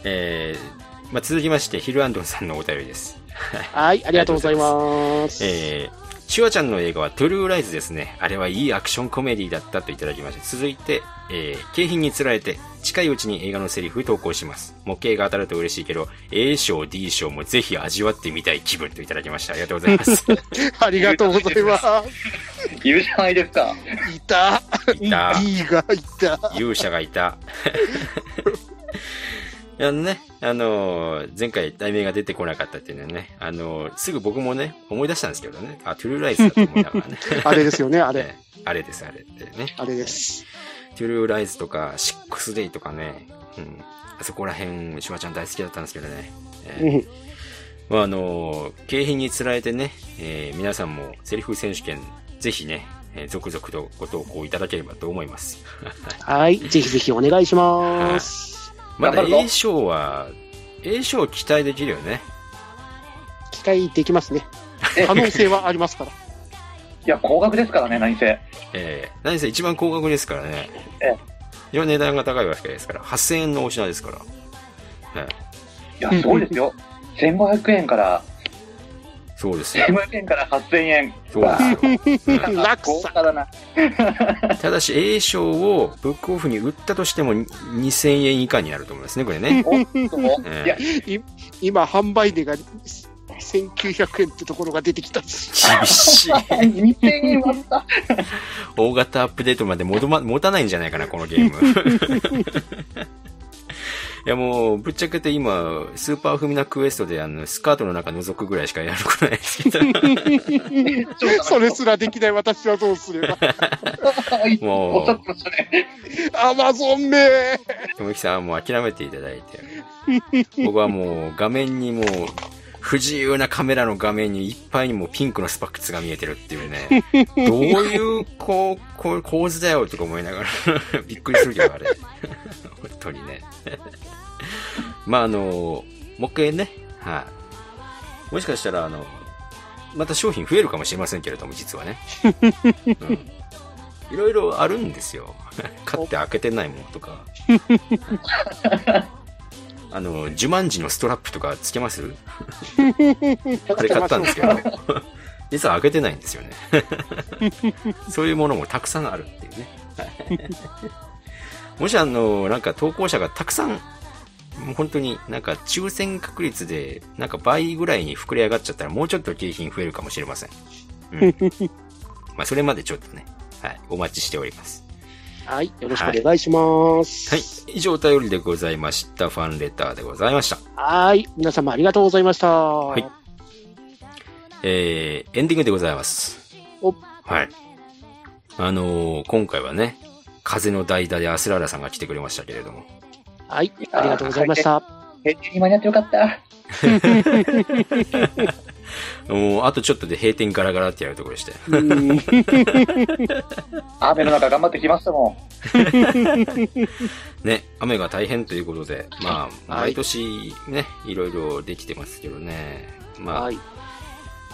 えー、まあ、続きまして、ヒルアンドンさんのお便りです。はい、ありがとうございます。えー、シュワちゃんの映画はトゥルーライズですね。あれはいいアクションコメディだったといただきまして、続いて、えー、景品につられて、近いうちに映画のセリフ投稿します。模型が当たると嬉しいけど、A 賞、D 賞もぜひ味わってみたい気分といただきました。ありがとうございます。ありがとうございます。いるじゃないですか。いた。いた D がいた。勇者がいた。あのね、あのー前回題名が出てこなかったっていうのはね、あのーすぐ僕もね、思い出したんですけどね、あ、トゥルーライズだと思いながらね。あれですよね、あれ。ええあれです、あれってね。あれです。トゥルーライズとか、シックスデイとかね、うん。あそこら辺、シュワちゃん大好きだったんですけどね。ええうん。まあ、あのー景品につられてね、えー皆さんもセリフ選手権、ぜひね、えー続々とご投稿いただければと思います。はい。ぜひぜひお願いします。まだ A 賞は、A 賞期待できるよね。期待できますね。え 可能性はありますから。いや、高額ですからね、何せ。えー、何せ一番高額ですからね。ええ一番値段が高いわけですから、8000円のお品ですから。ええいや、すごいですよ。1500円から、そうですよ。1500円から8000円。そうですよ。豪華だな。ただし A 賞をブックオフに売ったとしても2000円以下になると思いますね、これね。おっと、えいや、え今、販売値が1900円ってところが出てきた。厳しい。2000円割った。大型アップデートまで戻ま、持たないんじゃないかな、このゲーム。いやもう、ぶっちゃけて今、スーパーフミナクエストであの、スカートの中覗くぐらいしかやることないですけど、それすらできない私はどうすれば。もう。アマゾンめともきさんはもう諦めていただいて、僕はもう画面にもう、不自由なカメラの画面にいっぱいにもうピンクのスパックスが見えてるっていうね、どういうこう、こう構図だよとか思いながら びっくりするけど、あれ。本当にね。まああの、もう一回ね、はい、もしかしたらあの、また商品増えるかもしれませんけれども、実はね。うんいろいろあるんですよ。買って開けてないものとか。あの、ジュマンジのストラップとかつけます？あれ買ったんですけど、実は開けてないんですよね。そういうものもたくさんあるっていうね。もしあの、なんか投稿者がたくさん、もう本当になんか抽選確率でなんか倍ぐらいに膨れ上がっちゃったらもうちょっと景品増えるかもしれません。うん。まあそれまでちょっとね、はい、お待ちしております。はい。よろしくお願いします。はい。以上お便りでございました。ファンレターでございました。はい。皆様ありがとうございました。はいえー、エンディングでございます。おはい。あのー今回はね、風の代打でアスラーラさんが来てくれましたけれども。はい。ありがとうございました。返事に間に合ってよかった。もう、あとちょっとで閉店ガラガラってやるところでして。うん雨の中頑張ってきましたも ね、雨が大変ということで、まあ、はい毎年ね、いろいろできてますけどね。まあ、はい。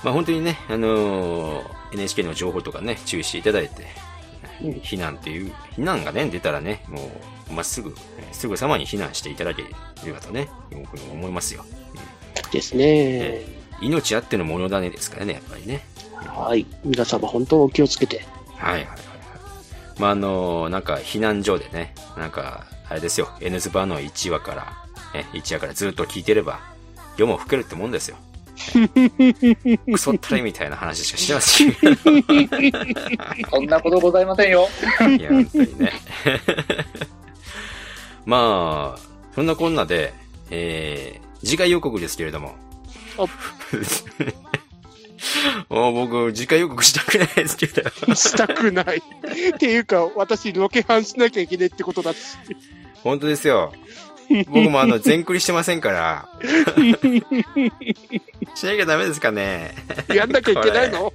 まあ本当にね、あのー NHK の情報とかね、注意していただいて、うん避難っていう、避難がね、出たらね、もう、まっすぐ、えーすぐさまに避難していただければとね、僕も思いますよ。ですね。えー命あってのものだねですからね、やっぱりね。はい。皆様本当お気をつけて。はいはいはいはい。まあ、あのーなんか避難所でね、なんか、あれですよ、N ズバの1話から、ね、1話からずっと聞いてれば、夜も更けるってもんですよ。ねクソったれみたいな話しかしてませんけど。ん。そんなことございませんよ。いや、本当にね。まあ、そんなこんなで、えー、次回予告ですけれども。もう僕、次回予告したくないですけど。したくない。っていうか、私、ロケハンしなきゃいけないってことだし。本当ですよ。僕もあの、全クリしてませんから。しなきゃダメですかね。やんなきゃいけないの？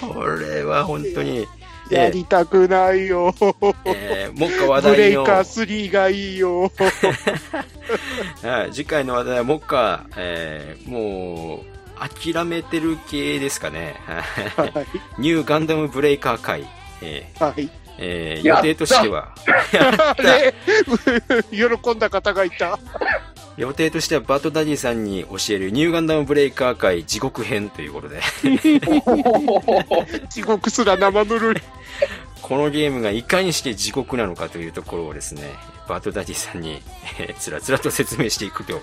これは本当に、やりたくないよ。えー、もっか話題の、ブレイカー3がいいよ。はい、次回の話題はもっか、えー、もう、諦めてる系ですかね。はいはい。ニューガンダムブレイカー会。えーはい。えー予定としては、喜んだ方がいた。予定としてはバトダディさんに教えるニューガンダムブレイカー会地獄編ということで、地獄すら生ぬるい。このゲームがいかにして地獄なのかというところをですね、バトダディさんに、えーつらつらと説明していくと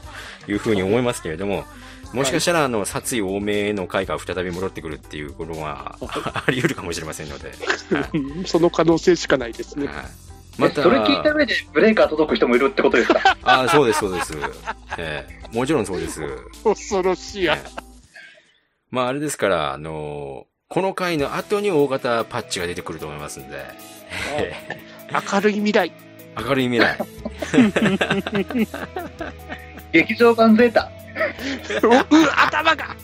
いうふうに思いますけれども、もしかしたら、あの、殺意多めの回が再び戻ってくるっていうことは、あり得るかもしれませんので、はい。う んその可能性しかないですね。はいまた、それ聞いた上でブレーカー届く人もいるってことですか？あそうです、そうです。ええもちろんそうです。恐ろしいや。まあ、あれですから、あのーこの回の後に大型パッチが出てくると思いますんで、明るい未来。明るい未来。劇場版ゼータ、頭が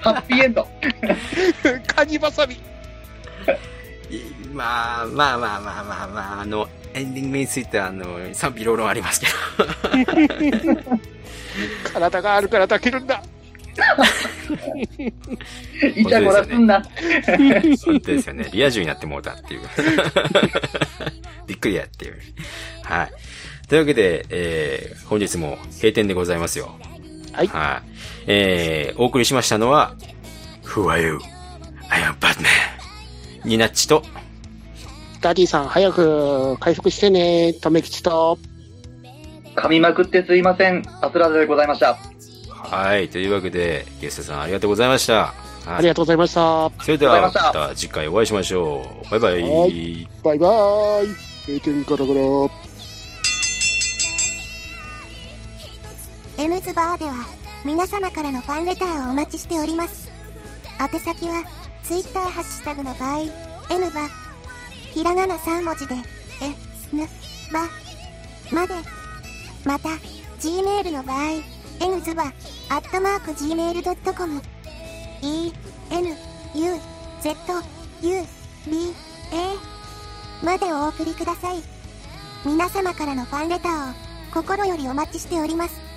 ハッピーエンド。カニバサミ。いまあ、まあまあまあまあまあ、あの、エンディングについては、あの、賛否両論ありますけど。体があるから抱けるんだ。イチャコラすんな。本当ですよね。リア充になってもうたっていう。びっくりやっていう。はい。というわけで、えー、本日も閉店でございますよ。はいはい。えー、お送りしましたのは、Who are you? I am Batman. ニナッチと、ダディさん、早く回復してね。とめきちと。噛みまくってすいません。アスラでございました。はい。というわけで、ゲストさんありがとうございました。はいありがとうございました。それでは、また次回お会いしましょう。バイバイ。はバイバーイ。閉店ガラガラ。M ズバーでは皆様からのファンレターをお待ちしております。宛先は Twitter ハッシュタグの場合、N バ、ひらがな3文字で、え、ぬ、ば、まで。また、Gmail の場合、N ズバ、アットマーク Gmail.com、E、N、U、Z、U、B、A、までお送りください。皆様からのファンレターを心よりお待ちしております。